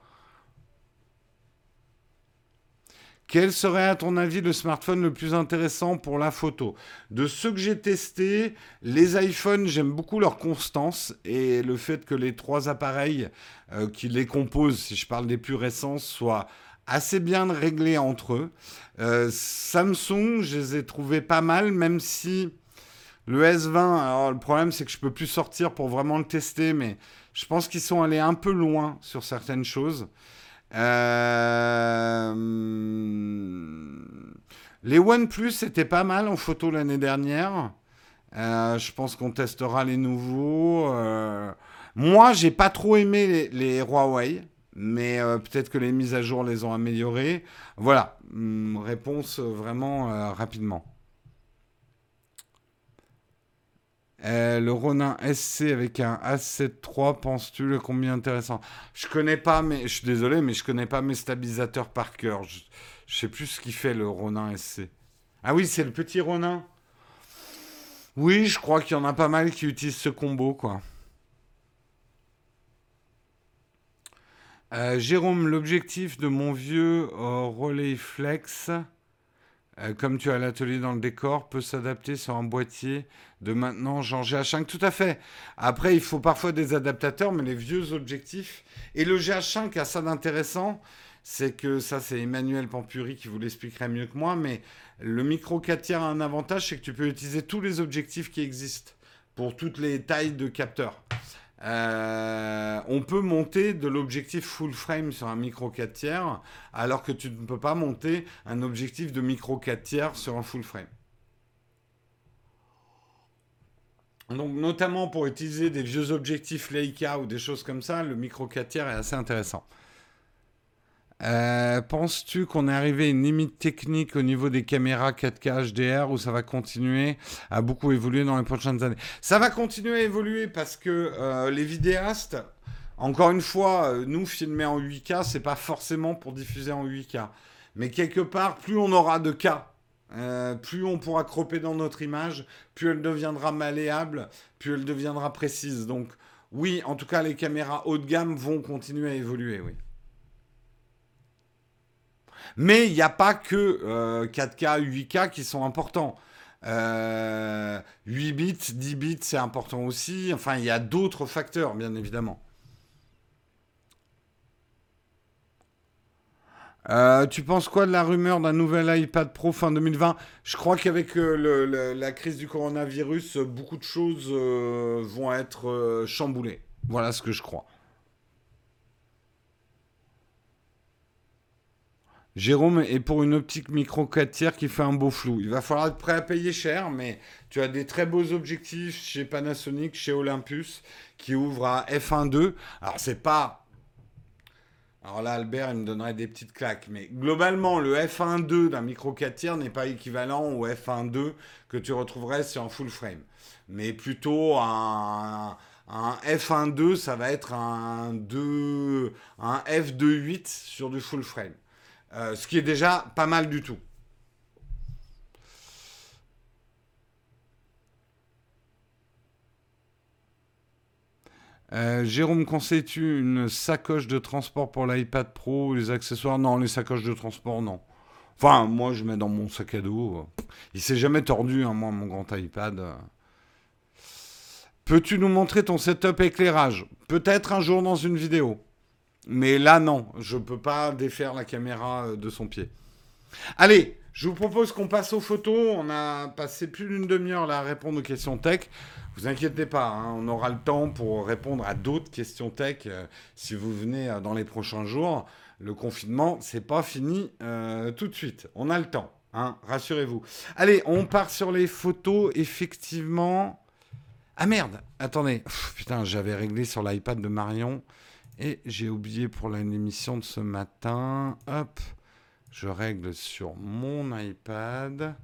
Quel serait à ton avis le smartphone le plus intéressant pour la photo? De ceux que j'ai testés, les iPhones, j'aime beaucoup leur constance et le fait que les trois appareils euh, qui les composent, si je parle des plus récents, soient assez bien réglés entre eux. Euh, Samsung, je les ai trouvés pas mal, même si le S20, alors le problème c'est que je peux plus sortir pour vraiment le tester, mais je pense qu'ils sont allés un peu loin sur certaines choses. Euh, les OnePlus étaient pas mal en photo l'année dernière. Euh, je pense qu'on testera les nouveaux. Euh, moi, j'ai pas trop aimé les, Huawei, mais peut-être que les mises à jour les ont améliorés. Voilà, hum, réponse vraiment rapidement. Euh, le Ronin SC avec un A7 III, penses-tu le combien intéressant? Je connais pas, mais je suis désolé, mais je connais pas mes stabilisateurs par cœur. Je, je sais plus ce qu'il fait le Ronin SC. Ah oui, c'est le petit Ronin? Oui, je crois qu'il y en a pas mal qui utilisent ce combo, quoi. Euh, Jérôme, l'objectif de mon vieux euh, flex euh, comme tu as l'atelier dans le décor, peut s'adapter sur un boîtier de maintenant genre GH5. Tout à fait. Après, il faut parfois des adaptateurs, mais les vieux objectifs. Et le GH5 a ça d'intéressant, c'est que ça, c'est Emmanuel Pampuri qui vous l'expliquerait mieux que moi, mais le micro 4 tiers a un avantage, c'est que tu peux utiliser tous les objectifs qui existent pour toutes les tailles de capteurs. Euh, on peut monter de l'objectif full frame sur un micro 4 tiers, alors que tu ne peux pas monter un objectif de micro 4 tiers sur un full frame. Donc, notamment pour utiliser des vieux objectifs Leica ou des choses comme ça, le micro 4 tiers est assez intéressant. Euh, penses-tu qu'on est arrivé à une limite technique au niveau des caméras 4K HDR ou ça va continuer à beaucoup évoluer dans les prochaines années? Ça va continuer à évoluer parce que euh, les vidéastes, encore une fois, euh, nous filmer en 8K, c'est pas forcément pour diffuser en 8K. Mais quelque part, plus on aura de cas, plus on pourra cropper dans notre image, plus elle deviendra malléable, plus elle deviendra précise. Donc oui, en tout cas, les caméras haut de gamme vont continuer à évoluer, oui. Mais il n'y a pas que 4K, 8K qui sont importants. 8 euh, bits, 10 bits, c'est important aussi. Enfin, il y a d'autres facteurs, bien évidemment. Euh, tu penses quoi de la rumeur d'un nouvel iPad Pro fin 2020 Je crois qu'avec euh, la crise du coronavirus, beaucoup de choses vont être chamboulées. Voilà ce que je crois. Jérôme est pour une optique micro 4 tiers qui fait un beau flou. Il va falloir être prêt à payer cher, mais tu as des très beaux objectifs chez Panasonic, chez Olympus, qui ouvrent à f1.2. Alors, c'est pas. Alors là, Albert, il me donnerait des petites claques. Mais globalement, le f1.2 d'un micro 4 tiers n'est pas équivalent au f1.2 que tu retrouverais sur un full frame. Mais plutôt un, un f1.2, ça va être un, 2, un f2.8 sur du full frame. Euh, ce qui est déjà pas mal du tout. Euh, Jérôme, conseilles-tu une sacoche de transport pour l'iPad Pro les accessoires? Non, les sacoches de transport, non. Enfin, moi, je mets dans mon sac à dos. Il s'est jamais tordu, hein, moi, mon grand iPad. Peux-tu nous montrer ton setup éclairage? Peut-être un jour dans une vidéo. Mais là, non, je ne peux pas défaire la caméra euh, de son pied. Allez, je vous propose qu'on passe aux photos. On a passé plus d'une demi-heure là à répondre aux questions tech. Vous inquiétez pas, hein, on aura le temps pour répondre à d'autres questions tech euh, si vous venez euh, dans les prochains jours. Le confinement, c'est pas fini tout de suite. On a le temps, hein, rassurez-vous. Allez, on part sur les photos. Effectivement. Ah merde, attendez. putain, j'avais réglé sur l'iPad de Marion et j'ai oublié pour l'émission de ce matin. Hop. Je règle sur mon iPad.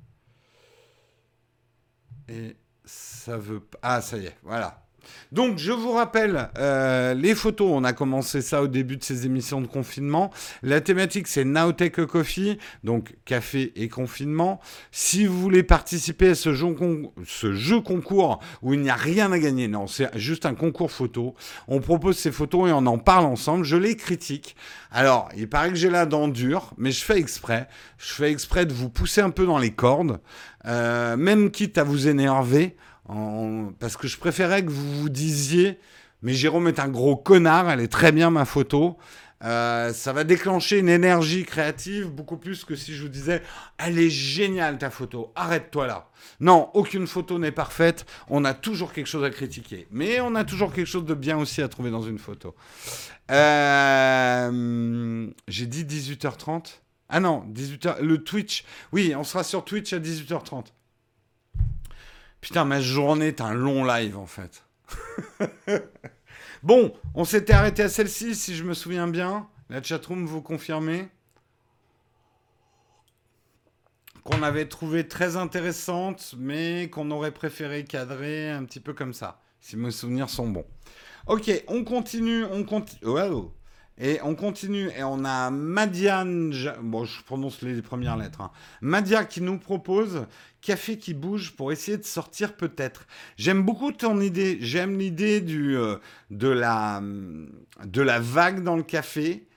Et ça veut pas. Ah, ça y est, voilà. Donc, je vous rappelle, euh, les photos, on a commencé ça au début de ces émissions de confinement. La thématique, c'est Nowtech Coffee, donc café et confinement. Si vous voulez participer à ce jeu, concours où il n'y a rien à gagner, non, c'est juste un concours photo, on propose ces photos et on en parle ensemble. Je les critique. Alors, il paraît que j'ai la dent dure, mais je fais exprès. Je fais exprès de vous pousser un peu dans les cordes, euh, même quitte à vous énerver parce que je préférais que vous vous disiez, mais Jérôme est un gros connard, elle est très bien ma photo. Euh, ça va déclencher une énergie créative beaucoup plus que si je vous disais elle est géniale ta photo, arrête-toi là. Non, aucune photo n'est parfaite, on a toujours quelque chose à critiquer, mais on a toujours quelque chose de bien aussi à trouver dans une photo. Euh, j'ai dit 18h30 Ah non, 18h, le Twitch. Oui, on sera sur Twitch à 18h30. Putain, ma journée est un long live en fait. bon, on s'était arrêté à celle-ci si je me souviens bien. La chatroom vous confirmez qu'on avait trouvé très intéressante, mais qu'on aurait préféré cadrer un petit peu comme ça, si mes souvenirs sont bons. Ok, on continue, on continue. Et on continue, et on a Madiane, bon je prononce les premières lettres, hein. Madia qui nous propose Café qui bouge pour essayer de sortir peut-être. J'aime beaucoup ton idée, j'aime l'idée du, euh, de, la, de la vague dans le café.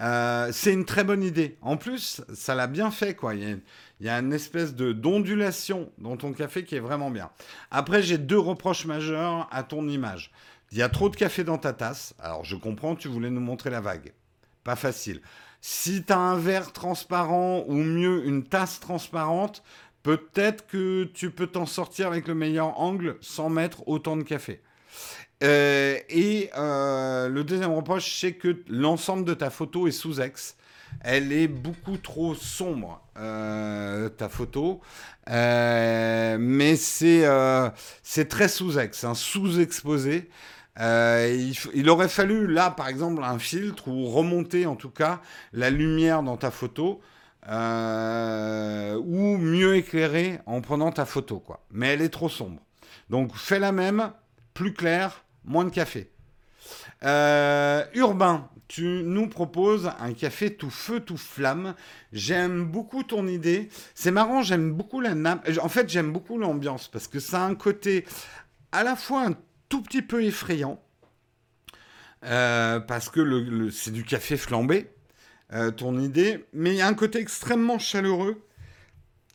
Euh, c'est une très bonne idée. En plus, ça l'a bien fait, quoi. Il y, a, il y a une espèce de d'ondulation dans ton café qui est vraiment bien. Après, j'ai deux reproches majeurs à ton image. Il y a trop de café dans ta tasse. Alors je comprends, tu voulais nous montrer la vague. Pas facile. Si tu as un verre transparent ou mieux une tasse transparente, peut-être que tu peux t'en sortir avec le meilleur angle sans mettre autant de café. Euh, et euh, le deuxième reproche, c'est que l'ensemble de ta photo est sous ex. Elle est beaucoup trop sombre, euh, ta photo. mais c'est très sous ex, un sous-exposé. Euh, il, aurait fallu là, par exemple, un filtre ou remonter en tout cas la lumière dans ta photo. Euh, ou mieux éclairer en prenant ta photo, quoi. Mais elle est trop sombre. Donc fais la même, plus clair, moins de café. Euh, urbain, tu nous proposes un café tout feu, tout flamme. J'aime beaucoup ton idée. C'est marrant, j'aime beaucoup la nappe. En fait, j'aime beaucoup l'ambiance parce que ça a un côté à la fois un tout petit peu effrayant. Euh, parce que le, c'est du café flambé, euh, ton idée, mais il y a un côté extrêmement chaleureux.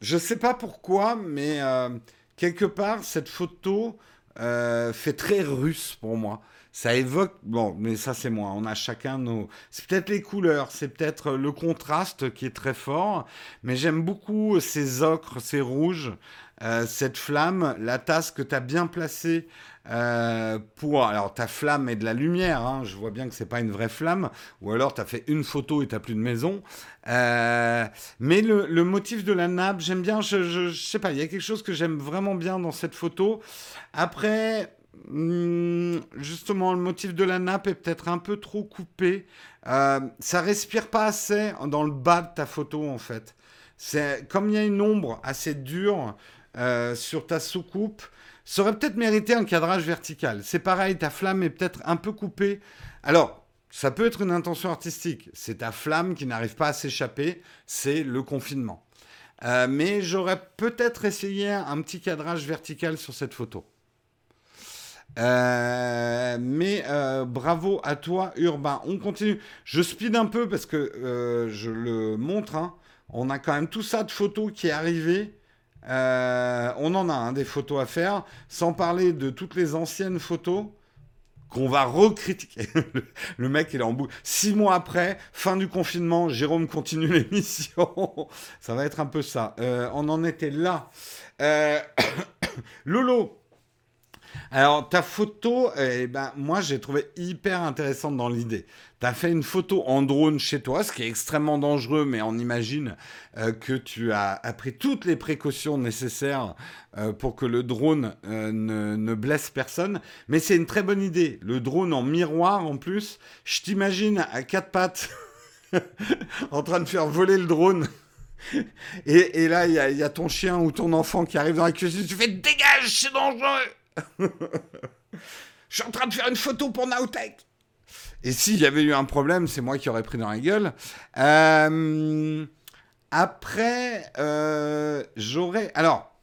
Je ne sais pas pourquoi, mais euh, quelque part, cette photo fait très russe pour moi. Ça évoque, bon, mais ça c'est moi, on a chacun nos... C'est peut-être les couleurs, c'est peut-être le contraste qui est très fort, mais j'aime beaucoup ces ocres, ces rouges, cette flamme, la tasse que tu as bien placée euh, pour alors ta flamme et de la lumière. Hein. je vois bien que c'est pas une vraie flamme, ou alors tu as fait une photo et t'as plus de maison. Euh, mais le, motif de la nappe, j'aime bien. Je, sais pas, il y a quelque chose que j'aime vraiment bien dans cette photo. Après. Hmm, justement, le motif de la nappe est peut-être un peu trop coupé. Euh, ça respire pas assez dans le bas de ta photo en fait. C'est comme il y a une ombre assez dure sur ta soucoupe ça aurait peut-être mérité un cadrage vertical. C'est pareil, ta flamme est peut-être un peu coupée. Alors, ça peut être une intention artistique. C'est ta flamme qui n'arrive pas à s'échapper. C'est le confinement. Euh, mais j'aurais peut-être essayé un petit cadrage vertical sur cette photo. Euh, mais euh, bravo à toi, Urbain. On continue. Je speed un peu parce que je le montre. Hein. On a quand même tout ça de photos qui est arrivé. Euh, on en a hein, des photos à faire, sans parler de toutes les anciennes photos qu'on va recritiquer. le mec, il est en bout. Six mois après, fin du confinement, Jérôme continue l'émission. ça va être un peu ça. Euh, on en était là. Euh, Lolo, alors, ta photo, eh ben, moi, j'ai trouvé hyper intéressante dans l'idée. Tu as fait une photo en drone chez toi, ce qui est extrêmement dangereux, mais on imagine euh, que tu as, pris toutes les précautions nécessaires euh, pour que le drone euh, ne, ne, blesse personne. Mais c'est une très bonne idée. Le drone en miroir, en plus, je t'imagine à quatre pattes en train de faire voler le drone. Et, et là, il y, y, a ton chien ou ton enfant qui arrive dans la cuisine, tu fais dégage, c'est dangereux Je suis en train de faire une photo pour Nowtech. Et s'il y avait eu un problème, c'est moi qui aurais pris dans la gueule. Euh, après, euh, j'aurais. Alors,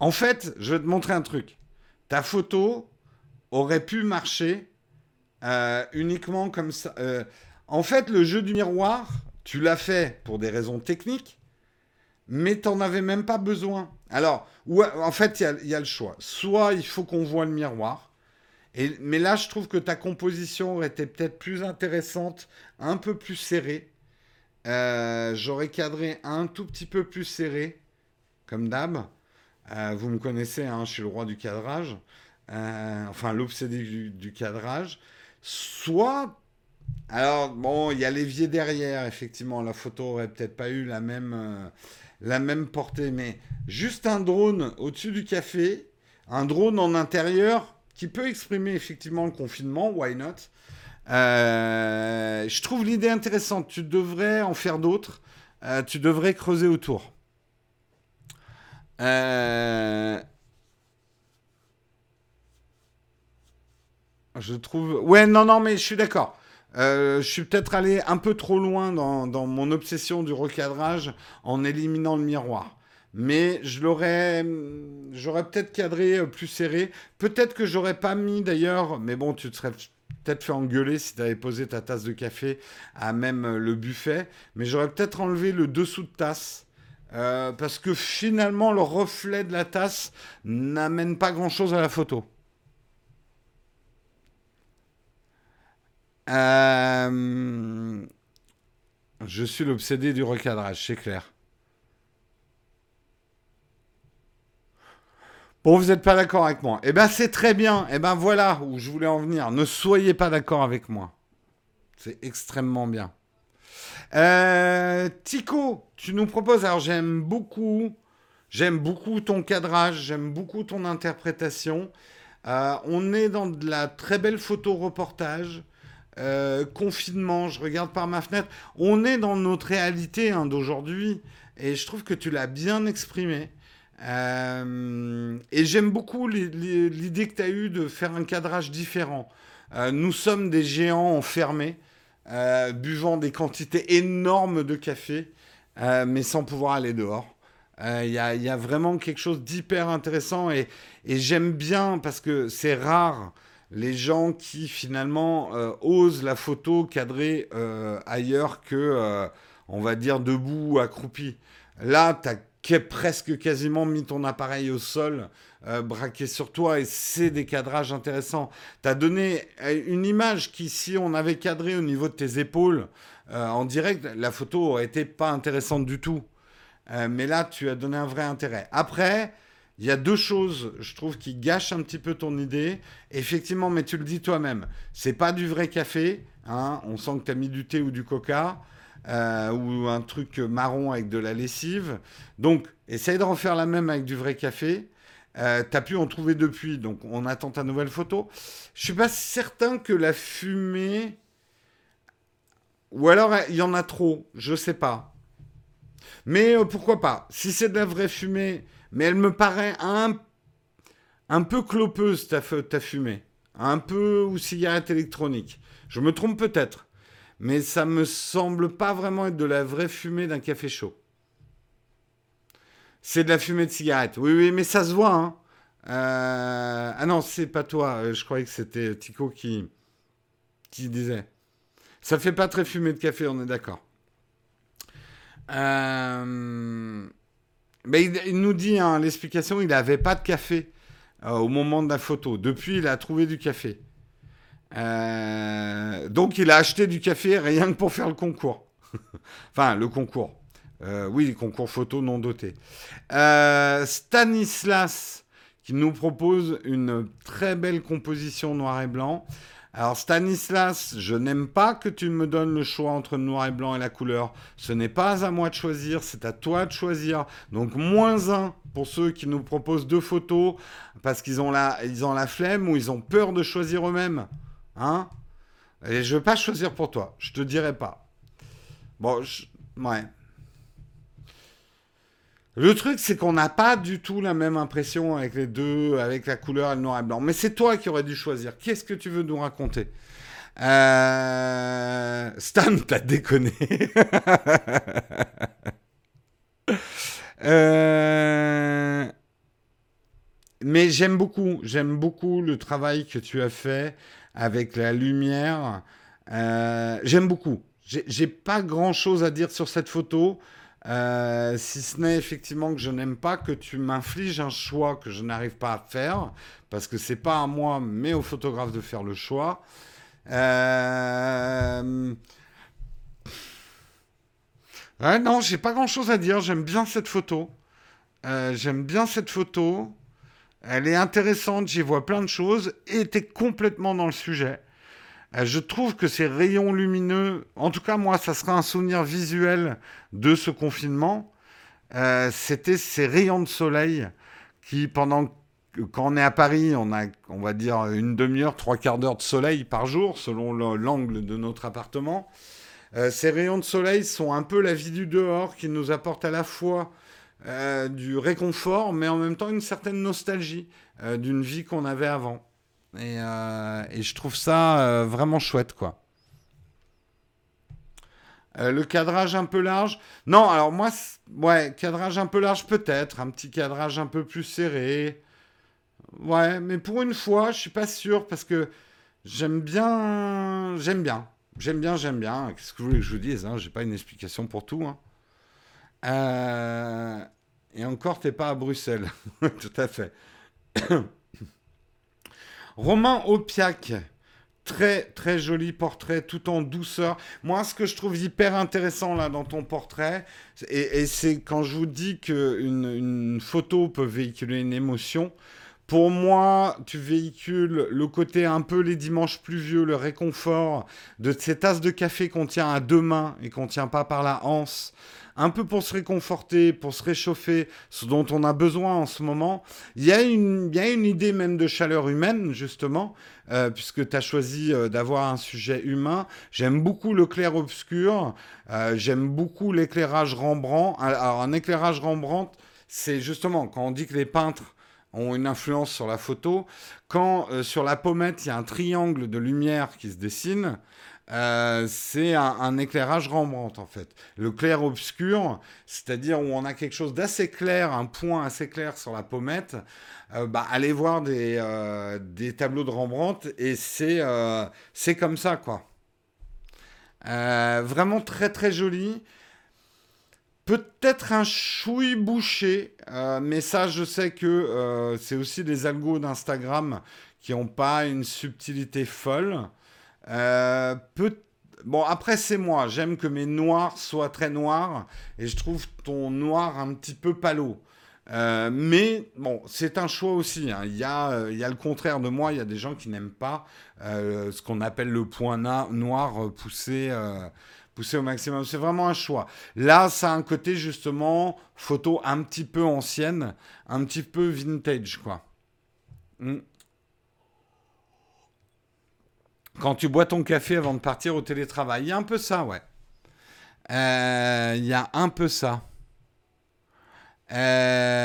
en fait, je vais te montrer un truc. Ta photo aurait pu marcher euh, uniquement comme ça. en fait, le jeu du miroir, tu l'as fait pour des raisons techniques, mais tu n'en avais même pas besoin. Alors, en fait, il y, a le choix. Soit il faut qu'on voit le miroir, mais là, je trouve que ta composition aurait été peut-être plus intéressante, un peu plus serrée. Euh, j'aurais cadré un tout petit peu plus serré, comme d'hab. Euh, vous me connaissez, hein, je suis le roi du cadrage. Euh, enfin, l'obsédé du, du, cadrage. Soit, alors bon, il y a l'évier derrière, effectivement, la photo aurait peut-être pas eu la même la même portée, mais juste un drone au-dessus du café, un drone en intérieur qui peut exprimer effectivement le confinement, why not? Euh, Je trouve l'idée intéressante. Tu devrais en faire d'autres. Euh, tu devrais creuser autour. Euh, je trouve. Ouais, non, non, mais je suis d'accord. Euh, je suis peut-être allé un peu trop loin dans, mon obsession du recadrage en éliminant le miroir. Mais je l'aurais, j'aurais peut-être cadré euh, plus serré. Peut-être que j'aurais pas mis d'ailleurs, mais bon, tu te serais peut-être fait engueuler si tu avais posé ta tasse de café à même euh, le buffet. Mais j'aurais peut-être enlevé le dessous de tasse. parce que finalement, le reflet de la tasse n'amène pas grand-chose à la photo. Euh, je suis l'obsédé du recadrage, c'est clair. Bon, vous n'êtes pas d'accord avec moi. Eh bien, c'est très bien. Eh bien, voilà où je voulais en venir. Ne soyez pas d'accord avec moi. C'est extrêmement bien. Euh, Tico, tu nous proposes. Alors, j'aime beaucoup. J'aime beaucoup ton cadrage. J'aime beaucoup ton interprétation. Euh, on est dans de la très belle photo reportage. Euh, confinement, je regarde par ma fenêtre. On est dans notre réalité hein, d'aujourd'hui et je trouve que tu l'as bien exprimé. Euh, et j'aime beaucoup l'idée que tu as eue de faire un cadrage différent. Euh, nous sommes des géants enfermés, buvant des quantités énormes de café, mais sans pouvoir aller dehors. Il y, a vraiment quelque chose d'hyper intéressant et j'aime bien parce que c'est rare les gens qui finalement euh, osent la photo cadrée euh, ailleurs que, euh, on va dire, debout ou accroupi. Là, tu as presque quasiment mis ton appareil au sol, braqué sur toi, et c'est des cadrages intéressants. Tu as donné une image qui, si on avait cadré au niveau de tes épaules en direct, la photo aurait été pas intéressante du tout. mais là, tu as donné un vrai intérêt. Après, il y a deux choses, je trouve, qui gâchent un petit peu ton idée. Effectivement, mais tu le dis toi-même, c'est pas du vrai café. Hein. On sent que tu as mis du thé ou du coca. Euh, ou un truc marron avec de la lessive. Donc, essaye de refaire la même avec du vrai café. Euh, tu as pu en trouver depuis, donc on attend ta nouvelle photo. Je suis pas certain que la fumée... Ou alors, il y en a trop, je sais pas. Mais euh, pourquoi pas Si c'est de la vraie fumée mais elle me paraît un, un peu clopeuse, ta, fumée. Un peu ou cigarette électronique. Je me trompe peut-être. Mais ça me semble pas vraiment être de la vraie fumée d'un café chaud. C'est de la fumée de cigarette. Oui, oui, mais ça se voit. Hein. Euh, ah non, c'est pas toi. Euh, je croyais que c'était Tico qui, qui disait. Ça fait pas très fumée de café, on est d'accord. Euh... Il, nous dit, hein, l'explication, il n'avait pas de café euh, au moment de la photo. Depuis, il a trouvé du café. Euh, donc il a acheté du café rien que pour faire le concours. enfin, le concours. Euh, oui, les concours photo non dotés. Euh, Stanislas qui nous propose une très belle composition noir et blanc. Alors Stanislas, je n'aime pas que tu me donnes le choix entre noir et blanc et la couleur. Ce n'est pas à moi de choisir, c'est à toi de choisir. Donc moins un pour ceux qui nous proposent deux photos parce qu'ils ont la, ils ont la flemme ou ils ont peur de choisir eux-mêmes. Hein? Et je ne veux pas choisir pour toi. Je te dirai pas. Bon, ouais. Le truc, c'est qu'on n'a pas du tout la même impression avec les deux, avec la couleur et le noir et blanc. Mais c'est toi qui aurais dû choisir. Qu'est-ce que tu veux nous raconter? Euh... Stan, t'as déconné. euh... Mais j'aime beaucoup, j'aime beaucoup le travail que tu as fait avec la lumière. Euh, j'aime beaucoup. J'ai pas grand chose à dire sur cette photo, euh, si ce n'est effectivement que je n'aime pas que tu m'infliges un choix que je n'arrive pas à faire, parce que c'est pas à moi, mais au photographe de faire le choix. Euh... Ouais, non, j'ai pas grand chose à dire. J'aime bien cette photo. Euh, j'aime bien cette photo. Elle est intéressante, j'y vois plein de choses et tu complètement dans le sujet. Euh, je trouve que ces rayons lumineux, en tout cas moi, ça sera un souvenir visuel de ce confinement. Euh, c'était ces rayons de soleil qui, pendant quand on est à Paris, on a, on va dire, une demi-heure, trois quarts d'heure de soleil par jour, selon l'angle de notre appartement. Euh, ces rayons de soleil sont un peu la vie du dehors qui nous apporte à la fois euh, du réconfort, mais en même temps une certaine nostalgie d'une vie qu'on avait avant. Et, euh, et, je trouve ça vraiment chouette, quoi. le cadrage un peu large. Non, alors moi, ouais, cadrage un peu large peut-être, un petit cadrage un peu plus serré. Ouais, mais pour une fois, je suis pas sûr parce que j'aime bien, j'aime bien, j'aime bien, j'aime bien. Qu'est-ce que vous voulez que je vous dise hein? J'ai pas une explication pour tout. Hein. Euh, et encore, t'es pas à Bruxelles. Tout à fait. Romain Opiac. Très, très joli portrait, tout en douceur. Moi, ce que je trouve hyper intéressant là dans ton portrait, et, c'est quand je vous dis qu'une une photo peut véhiculer une émotion, pour moi, tu véhicules le côté un peu les dimanches pluvieux, le réconfort de ces tasses de café qu'on tient à deux mains et qu'on tient pas par la hanse un peu pour se réconforter, pour se réchauffer, ce dont on a besoin en ce moment. Il y a une, il y a une idée même de chaleur humaine, justement, euh, puisque tu as choisi euh, d'avoir un sujet humain. J'aime beaucoup le clair-obscur, euh, j'aime beaucoup l'éclairage Rembrandt. Alors, un éclairage Rembrandt, c'est justement quand on dit que les peintres ont une influence sur la photo, quand sur la pommette, il y a un triangle de lumière qui se dessine, euh, c'est un, éclairage Rembrandt en fait. Le clair-obscur, c'est-à-dire où on a quelque chose d'assez clair, un point assez clair sur la pommette, euh, bah, allez voir des, euh, des, tableaux de Rembrandt et c'est comme ça quoi. vraiment très très joli. Peut-être un chouille bouché, mais ça je sais que c'est aussi des algos d'Instagram qui n'ont pas une subtilité folle. Euh, bon, après, c'est moi. J'aime que mes noirs soient très noirs. Et je trouve ton noir un petit peu palo. Euh, mais bon, c'est un choix aussi. Hein. Il, y a, euh, il y a le contraire de moi. Il y a des gens qui n'aiment pas ce qu'on appelle le point noir poussé, au maximum. C'est vraiment un choix. Là, ça a un côté justement photo un petit peu ancienne, un petit peu vintage, quoi. Hmm. Quand tu bois ton café avant de partir au télétravail. Il y a un peu ça, ouais. Euh, il y a un peu ça. Euh,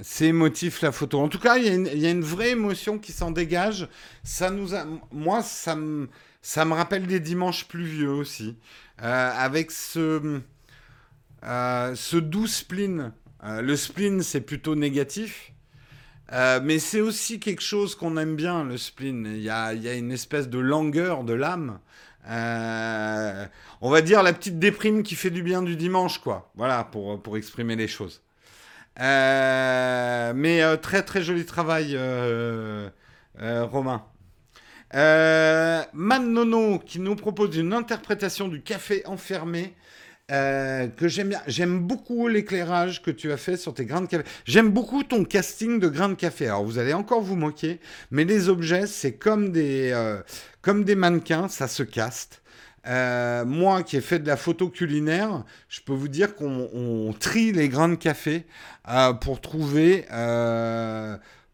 c'est émotif la photo. En tout cas, il y, a une, vraie émotion qui s'en dégage. Ça nous. Moi, ça me, ça me rappelle des dimanches pluvieux aussi. Euh, avec ce, ce doux spleen. le spleen, c'est plutôt négatif. Euh, mais c'est aussi quelque chose qu'on aime bien, le spleen. Il y a, une espèce de langueur de l'âme. Euh, on va dire la petite déprime qui fait du bien du dimanche, quoi. Voilà, pour, exprimer les choses. Euh, mais très très joli travail, Romain. Euh, Nono qui nous propose une interprétation du café enfermé. Euh, que j'aime bien. J'aime beaucoup l'éclairage que tu as fait sur tes grains de café. J'aime beaucoup ton casting de grains de café. Alors vous allez encore vous moquer, mais les objets, c'est comme des, euh, comme des mannequins, ça se caste. Euh, moi qui ai fait de la photo culinaire, je peux vous dire qu'on on trie les grains de café pour trouver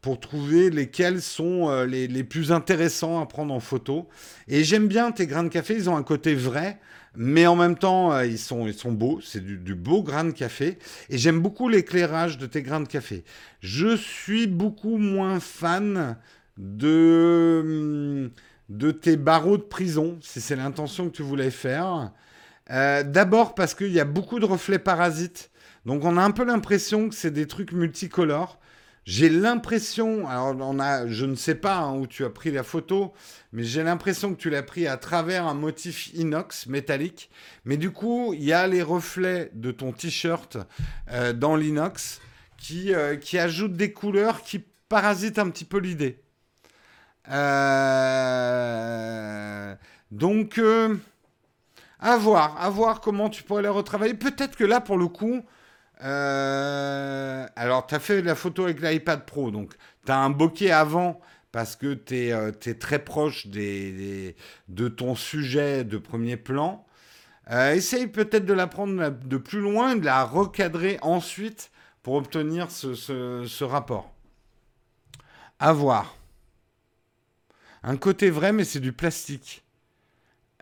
pour trouver lesquels sont les, les plus intéressants à prendre en photo. Et j'aime bien tes grains de café, ils ont un côté vrai, mais en même temps, euh, ils, sont, ils sont beaux. C'est du, beau grain de café. Et j'aime beaucoup l'éclairage de tes grains de café. Je suis beaucoup moins fan de, hum, de tes barreaux de prison, si c'est l'intention que tu voulais faire. Euh, D'abord parce qu'il y a beaucoup de reflets parasites. Donc on a un peu l'impression que c'est des trucs multicolores. J'ai l'impression, alors on a, je ne sais pas hein, où tu as pris la photo, mais j'ai l'impression que tu l'as pris à travers un motif inox métallique. Mais du coup, il y a les reflets de ton t-shirt euh, dans l'inox qui, euh, qui ajoutent des couleurs qui parasitent un petit peu l'idée. Euh, donc, à voir, à voir comment tu pourrais les retravailler. Peut-être que là, pour le coup, euh, alors, tu as fait la photo avec l'iPad Pro, donc tu as un bokeh avant parce que tu es, très proche de ton sujet de premier plan. Euh, essaye peut-être de la prendre de plus loin et de la recadrer ensuite pour obtenir ce, ce- ce rapport. À voir. Un côté vrai, mais c'est du plastique.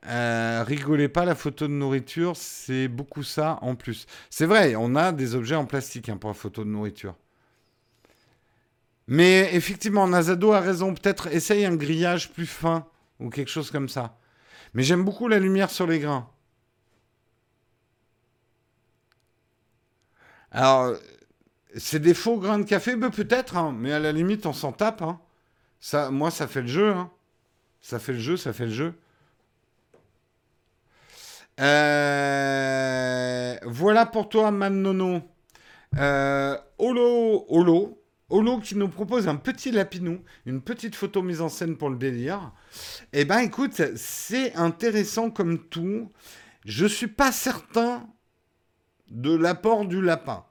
Euh, rigolez pas, la photo de nourriture, c'est beaucoup ça en plus. C'est vrai, on a des objets en plastique hein, pour la photo de nourriture. Mais effectivement, Nazado a raison. Peut-être essaye un grillage plus fin ou quelque chose comme ça. Mais j'aime beaucoup la lumière sur les grains. Alors, c'est des faux grains de café, ben, peut-être, hein, mais à la limite, on s'en tape. hein. Ça, moi, ça fait le jeu. Ça fait le jeu, ça fait le jeu. Euh, voilà pour toi, Man Nono. Euh, Olo, Olo, Olo qui nous propose un petit lapinou, une petite photo mise en scène pour le délire. Eh ben, écoute, c'est intéressant comme tout. Je suis pas certain de l'apport du lapin.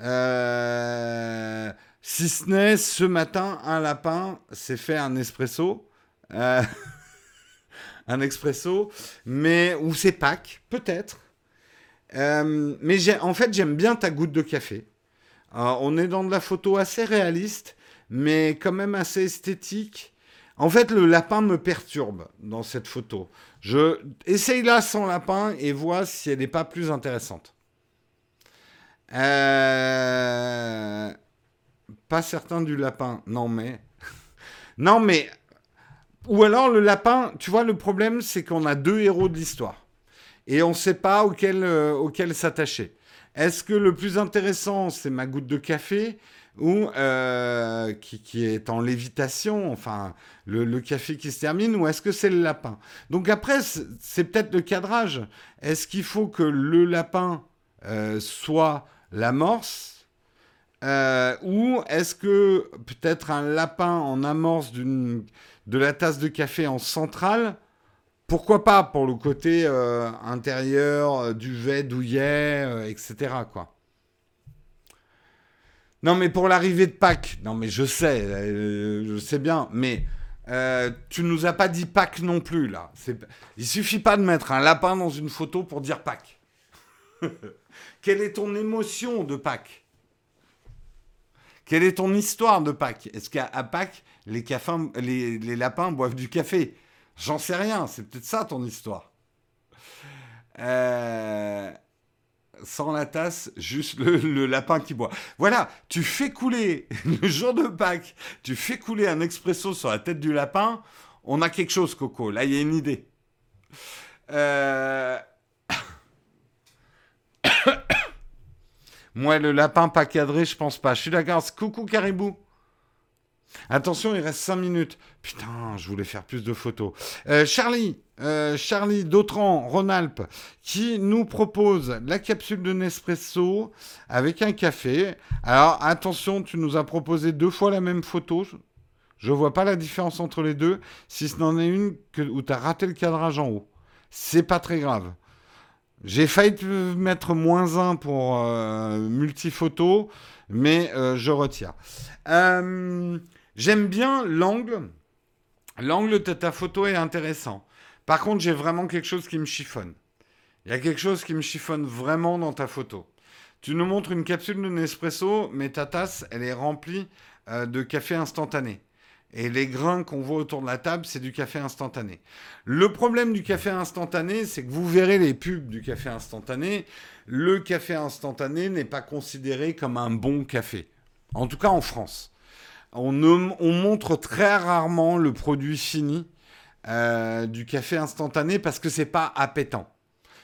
Euh, si ce n'est ce matin, un lapin s'est fait un espresso. Euh, un expresso, mais ou c'est Pâques, peut-être. Euh, mais en fait, j'aime bien ta goutte de café. Euh, on est dans de la photo assez réaliste, mais quand même assez esthétique. En fait, le lapin me perturbe dans cette photo. Je essaye-la sans lapin et vois si elle n'est pas plus intéressante. Euh, Pas certain du lapin. Non mais, non mais, ou alors le lapin. Tu vois, le problème, c'est qu'on a deux héros de l'histoire et on ne sait pas auquel, euh, auquel s'attacher. Est-ce que le plus intéressant, c'est ma goutte de café ou euh, qui, est en lévitation, enfin le, café qui se termine, ou est-ce que c'est le lapin? Donc après, c'est peut-être le cadrage. Est-ce qu'il faut que le lapin euh, soit l'amorce ou est-ce que peut-être un lapin en amorce d'une de la tasse de café en centrale pourquoi pas pour le côté euh, intérieur, euh, duvet, douillet, euh, etc. Quoi. Non, mais pour l'arrivée de Pâques, non, mais je sais, je sais bien, mais tu nous as pas dit Pâques non plus, là. Il suffit pas de mettre un lapin dans une photo pour dire Pâques. Quelle est ton émotion de Pâques? Quelle est ton histoire de Pâques? Est-ce qu'à Pâques, les, cafins- les, les lapins boivent du café J'en sais rien, c'est peut-être ça ton histoire. Euh, Sans la tasse, juste le, le lapin qui boit. Voilà, tu fais couler, le jour de Pâques, tu fais couler un expresso sur la tête du lapin, on a quelque chose, Coco. Là, il y a une idée. Euh... Moi, le lapin pas cadré, je pense pas. Je suis d'accord. Coucou, Caribou. Attention, il reste 5 minutes. Putain, je voulais faire plus de photos. Euh, Charlie, euh, Charlie d'Autran, Rhône-Alpes, qui nous propose la capsule de Nespresso avec un café. Alors, attention, tu nous as proposé deux fois la même photo. Je vois pas la différence entre les deux, si ce n'en est une où tu as raté le cadrage en haut. C'est pas très grave. J'ai failli mettre moins 1 pour euh, multiphoto, mais je retire. J'aime bien l'angle. L'angle de ta photo est intéressant. Par contre, j'ai vraiment quelque chose qui me chiffonne. Il y a quelque chose qui me chiffonne vraiment dans ta photo. Tu nous montres une capsule de Nespresso, mais ta tasse, elle est remplie de café instantané. Et les grains qu'on voit autour de la table, c'est du café instantané. Le problème du café instantané, c'est que vous verrez les pubs du café instantané. Le café instantané n'est pas considéré comme un bon café. En tout cas en France. On, montre très rarement le produit fini euh, du café instantané parce que c'est pas appétant.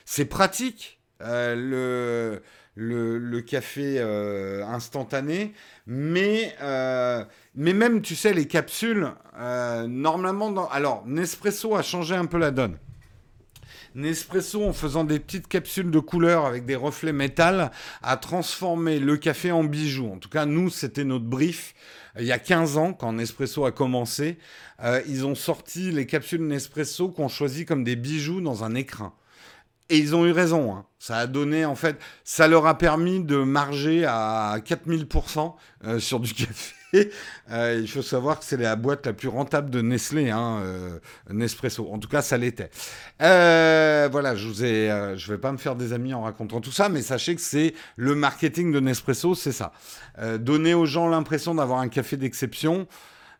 C'est pratique. Euh, le, café euh, instantané, mais même, tu sais, les capsules, normalement, alors Nespresso a changé un peu la donne. Nespresso, en faisant des petites capsules de couleur avec des reflets métal, a transformé le café en bijou. En tout cas, nous, c'était notre brief. Il y a 15 ans, quand Nespresso a commencé, euh, ils ont sorti les capsules Nespresso qu'on choisit comme des bijoux dans un écrin. Et ils ont eu raison. Hein. Ça a donné, en fait, ça leur a permis de marger à 4000% euh, sur du café. Euh, il faut savoir que c'est la boîte la plus rentable de Nestlé, hein, euh, Nespresso. En tout cas, ça l'était. Euh, voilà, je ai, je vais pas me faire des amis en racontant tout ça, mais sachez que c'est le marketing de Nespresso, c'est ça. donner aux gens l'impression d'avoir un café d'exception.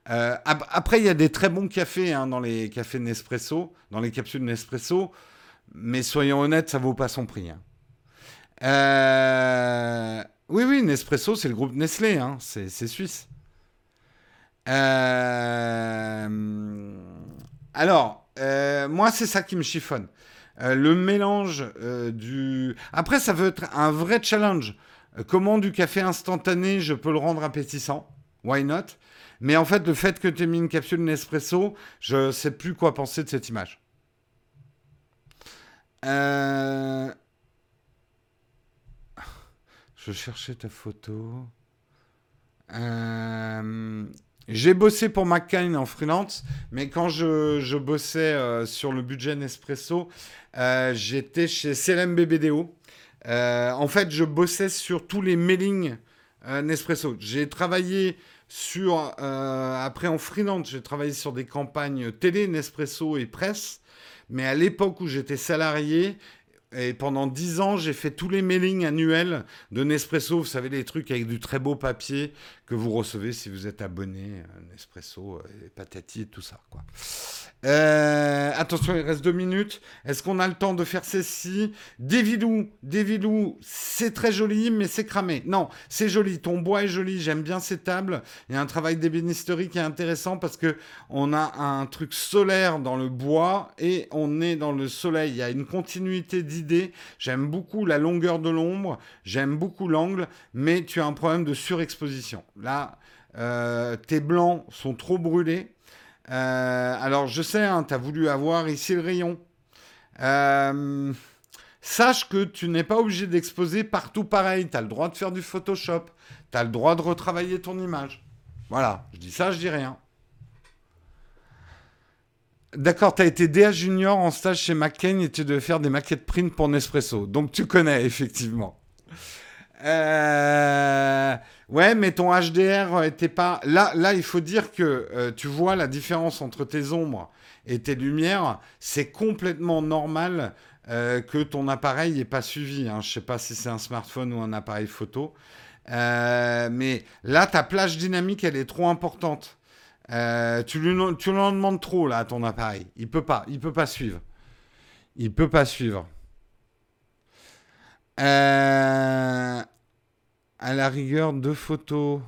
après, il y a des très bons cafés hein, dans les cafés Nespresso, dans les capsules Nespresso, mais soyons honnêtes, ça vaut pas son prix. Hein. Oui, oui, Nespresso, c'est le groupe Nestlé, c'est suisse. Euh, alors, euh, moi, c'est ça qui me chiffonne. Euh, le mélange du... Après, ça veut être un vrai challenge. comment du café instantané, je peux le rendre appétissant? Why not? Mais en fait, le fait que tu aies mis une capsule Nespresso, je sais plus quoi penser de cette image. Je cherchais ta photo. J'ai bossé pour McCain en freelance, mais quand je, bossais euh, sur le budget Nespresso, euh, j'étais chez CLMBBDO. Euh, en fait, je bossais sur tous les mailings Nespresso. J'ai travaillé sur, après en freelance, j'ai travaillé sur des campagnes télé, Nespresso et presse. Mais à l'époque où j'étais salarié, et pendant 10 ans, j'ai fait tous les mailings annuels de Nespresso. Vous savez, les trucs avec du très beau papier que vous recevez si vous êtes abonné Nespresso, et patati et tout ça. Quoi. Euh, attention, il reste deux minutes. Est-ce qu'on a le temps de faire ceci? Dévilou, Dévilou, c'est très joli, mais c'est cramé. Non, c'est joli. Ton bois est joli. J'aime bien ces tables. Il y a un travail d'ébénisterie qui est intéressant parce que on a un truc solaire dans le bois et on est dans le soleil. Il y a une continuité d'idées. J'aime beaucoup la longueur de l'ombre. J'aime beaucoup l'angle, mais tu as un problème de surexposition. Là, euh, tes blancs sont trop brûlés euh, alors, je sais, hein, tu as voulu avoir ici le rayon. Euh, sache que tu n'es pas obligé d'exposer partout pareil. Tu as le droit de faire du Photoshop. Tu as le droit de retravailler ton image. Voilà, je dis ça, je dis rien. D'accord, tu as été DA Junior en stage chez McCain et tu devais faire des maquettes print pour Nespresso. Donc tu connais, effectivement. Ouais, mais ton HDR était pas. Là, là, il faut dire que euh, tu vois la différence entre tes ombres et tes lumières. C'est complètement normal euh, que ton appareil n'ait pas suivi. Hein. Je sais pas si c'est un smartphone ou un appareil photo. Euh, mais là, ta plage dynamique, elle est trop importante. tu, lui, tu lui en demandes trop là à ton appareil. Il peut pas. Il peut pas suivre. Il peut pas suivre. Euh à la rigueur deux photos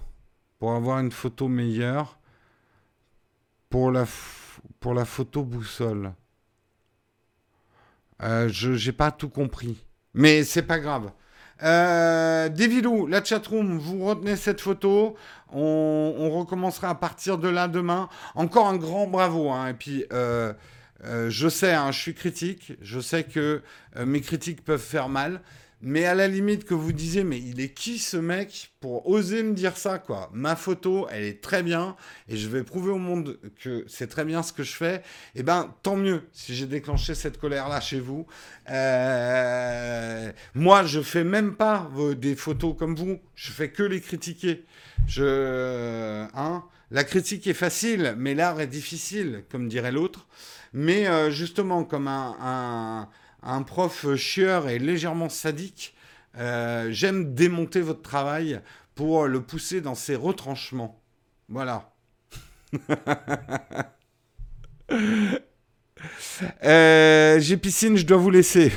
pour avoir une photo meilleure pour la, pour la photo boussole. Euh, je n'ai pas tout compris. Mais c'est pas grave. Euh, Devilou, la chatroom, vous retenez cette photo. On, recommencera à partir de là demain. Encore un grand bravo. Hein. Et puis, euh, euh, je sais, hein, je suis critique. Je sais que mes critiques peuvent faire mal. Mais à la limite que vous disiez, mais il est qui ce mec pour oser me dire ça, quoi? Ma photo, elle est très bien et je vais prouver au monde que c'est très bien ce que je fais. Eh ben, tant mieux si j'ai déclenché cette colère-là chez vous. Euh, moi, je fais même pas des photos comme vous. Je fais que les critiquer. Je, hein? La critique est facile, mais l'art est difficile, comme dirait l'autre. Mais euh, justement, comme un un prof chieur et légèrement sadique, euh, j'aime démonter votre travail pour le pousser dans ses retranchements. Voilà. Euh, j'ai piscine, je dois vous laisser.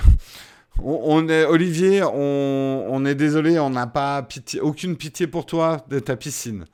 On, est, Olivier, on, est désolé, on n'a pas aucune pitié pour toi de ta piscine.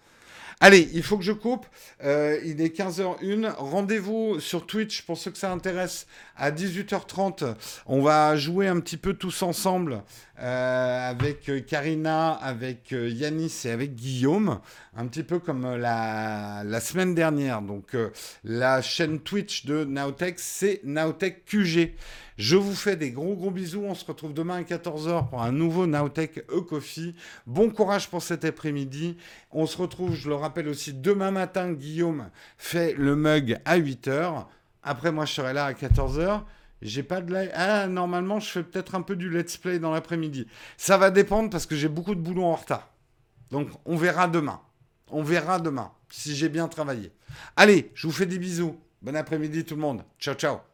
Allez, il faut que je coupe. Euh, il est 15h01. Rendez-vous sur Twitch pour ceux que ça intéresse à 18h30. On va jouer un petit peu tous ensemble euh, avec Karina, avec euh, Yanis et avec Guillaume. Un petit peu comme la, la semaine dernière. Donc la chaîne Twitch de Naotech, c'est Naotech QG. Je vous fais des gros gros bisous. On se retrouve demain à 14h pour un nouveau Nowtech E-Coffee. Bon courage pour cet après-midi. On se retrouve, je le rappelle aussi, demain matin. Guillaume fait le mug à 8h. Après, moi, je serai là à 14h. J'ai pas de live. Ah, normalement, je fais peut-être un peu du let's play dans l'après-midi. Ça va dépendre parce que j'ai beaucoup de boulot en retard. Donc, on verra demain. On verra demain si j'ai bien travaillé. Allez, je vous fais des bisous. Bon après-midi tout le monde. Ciao, ciao.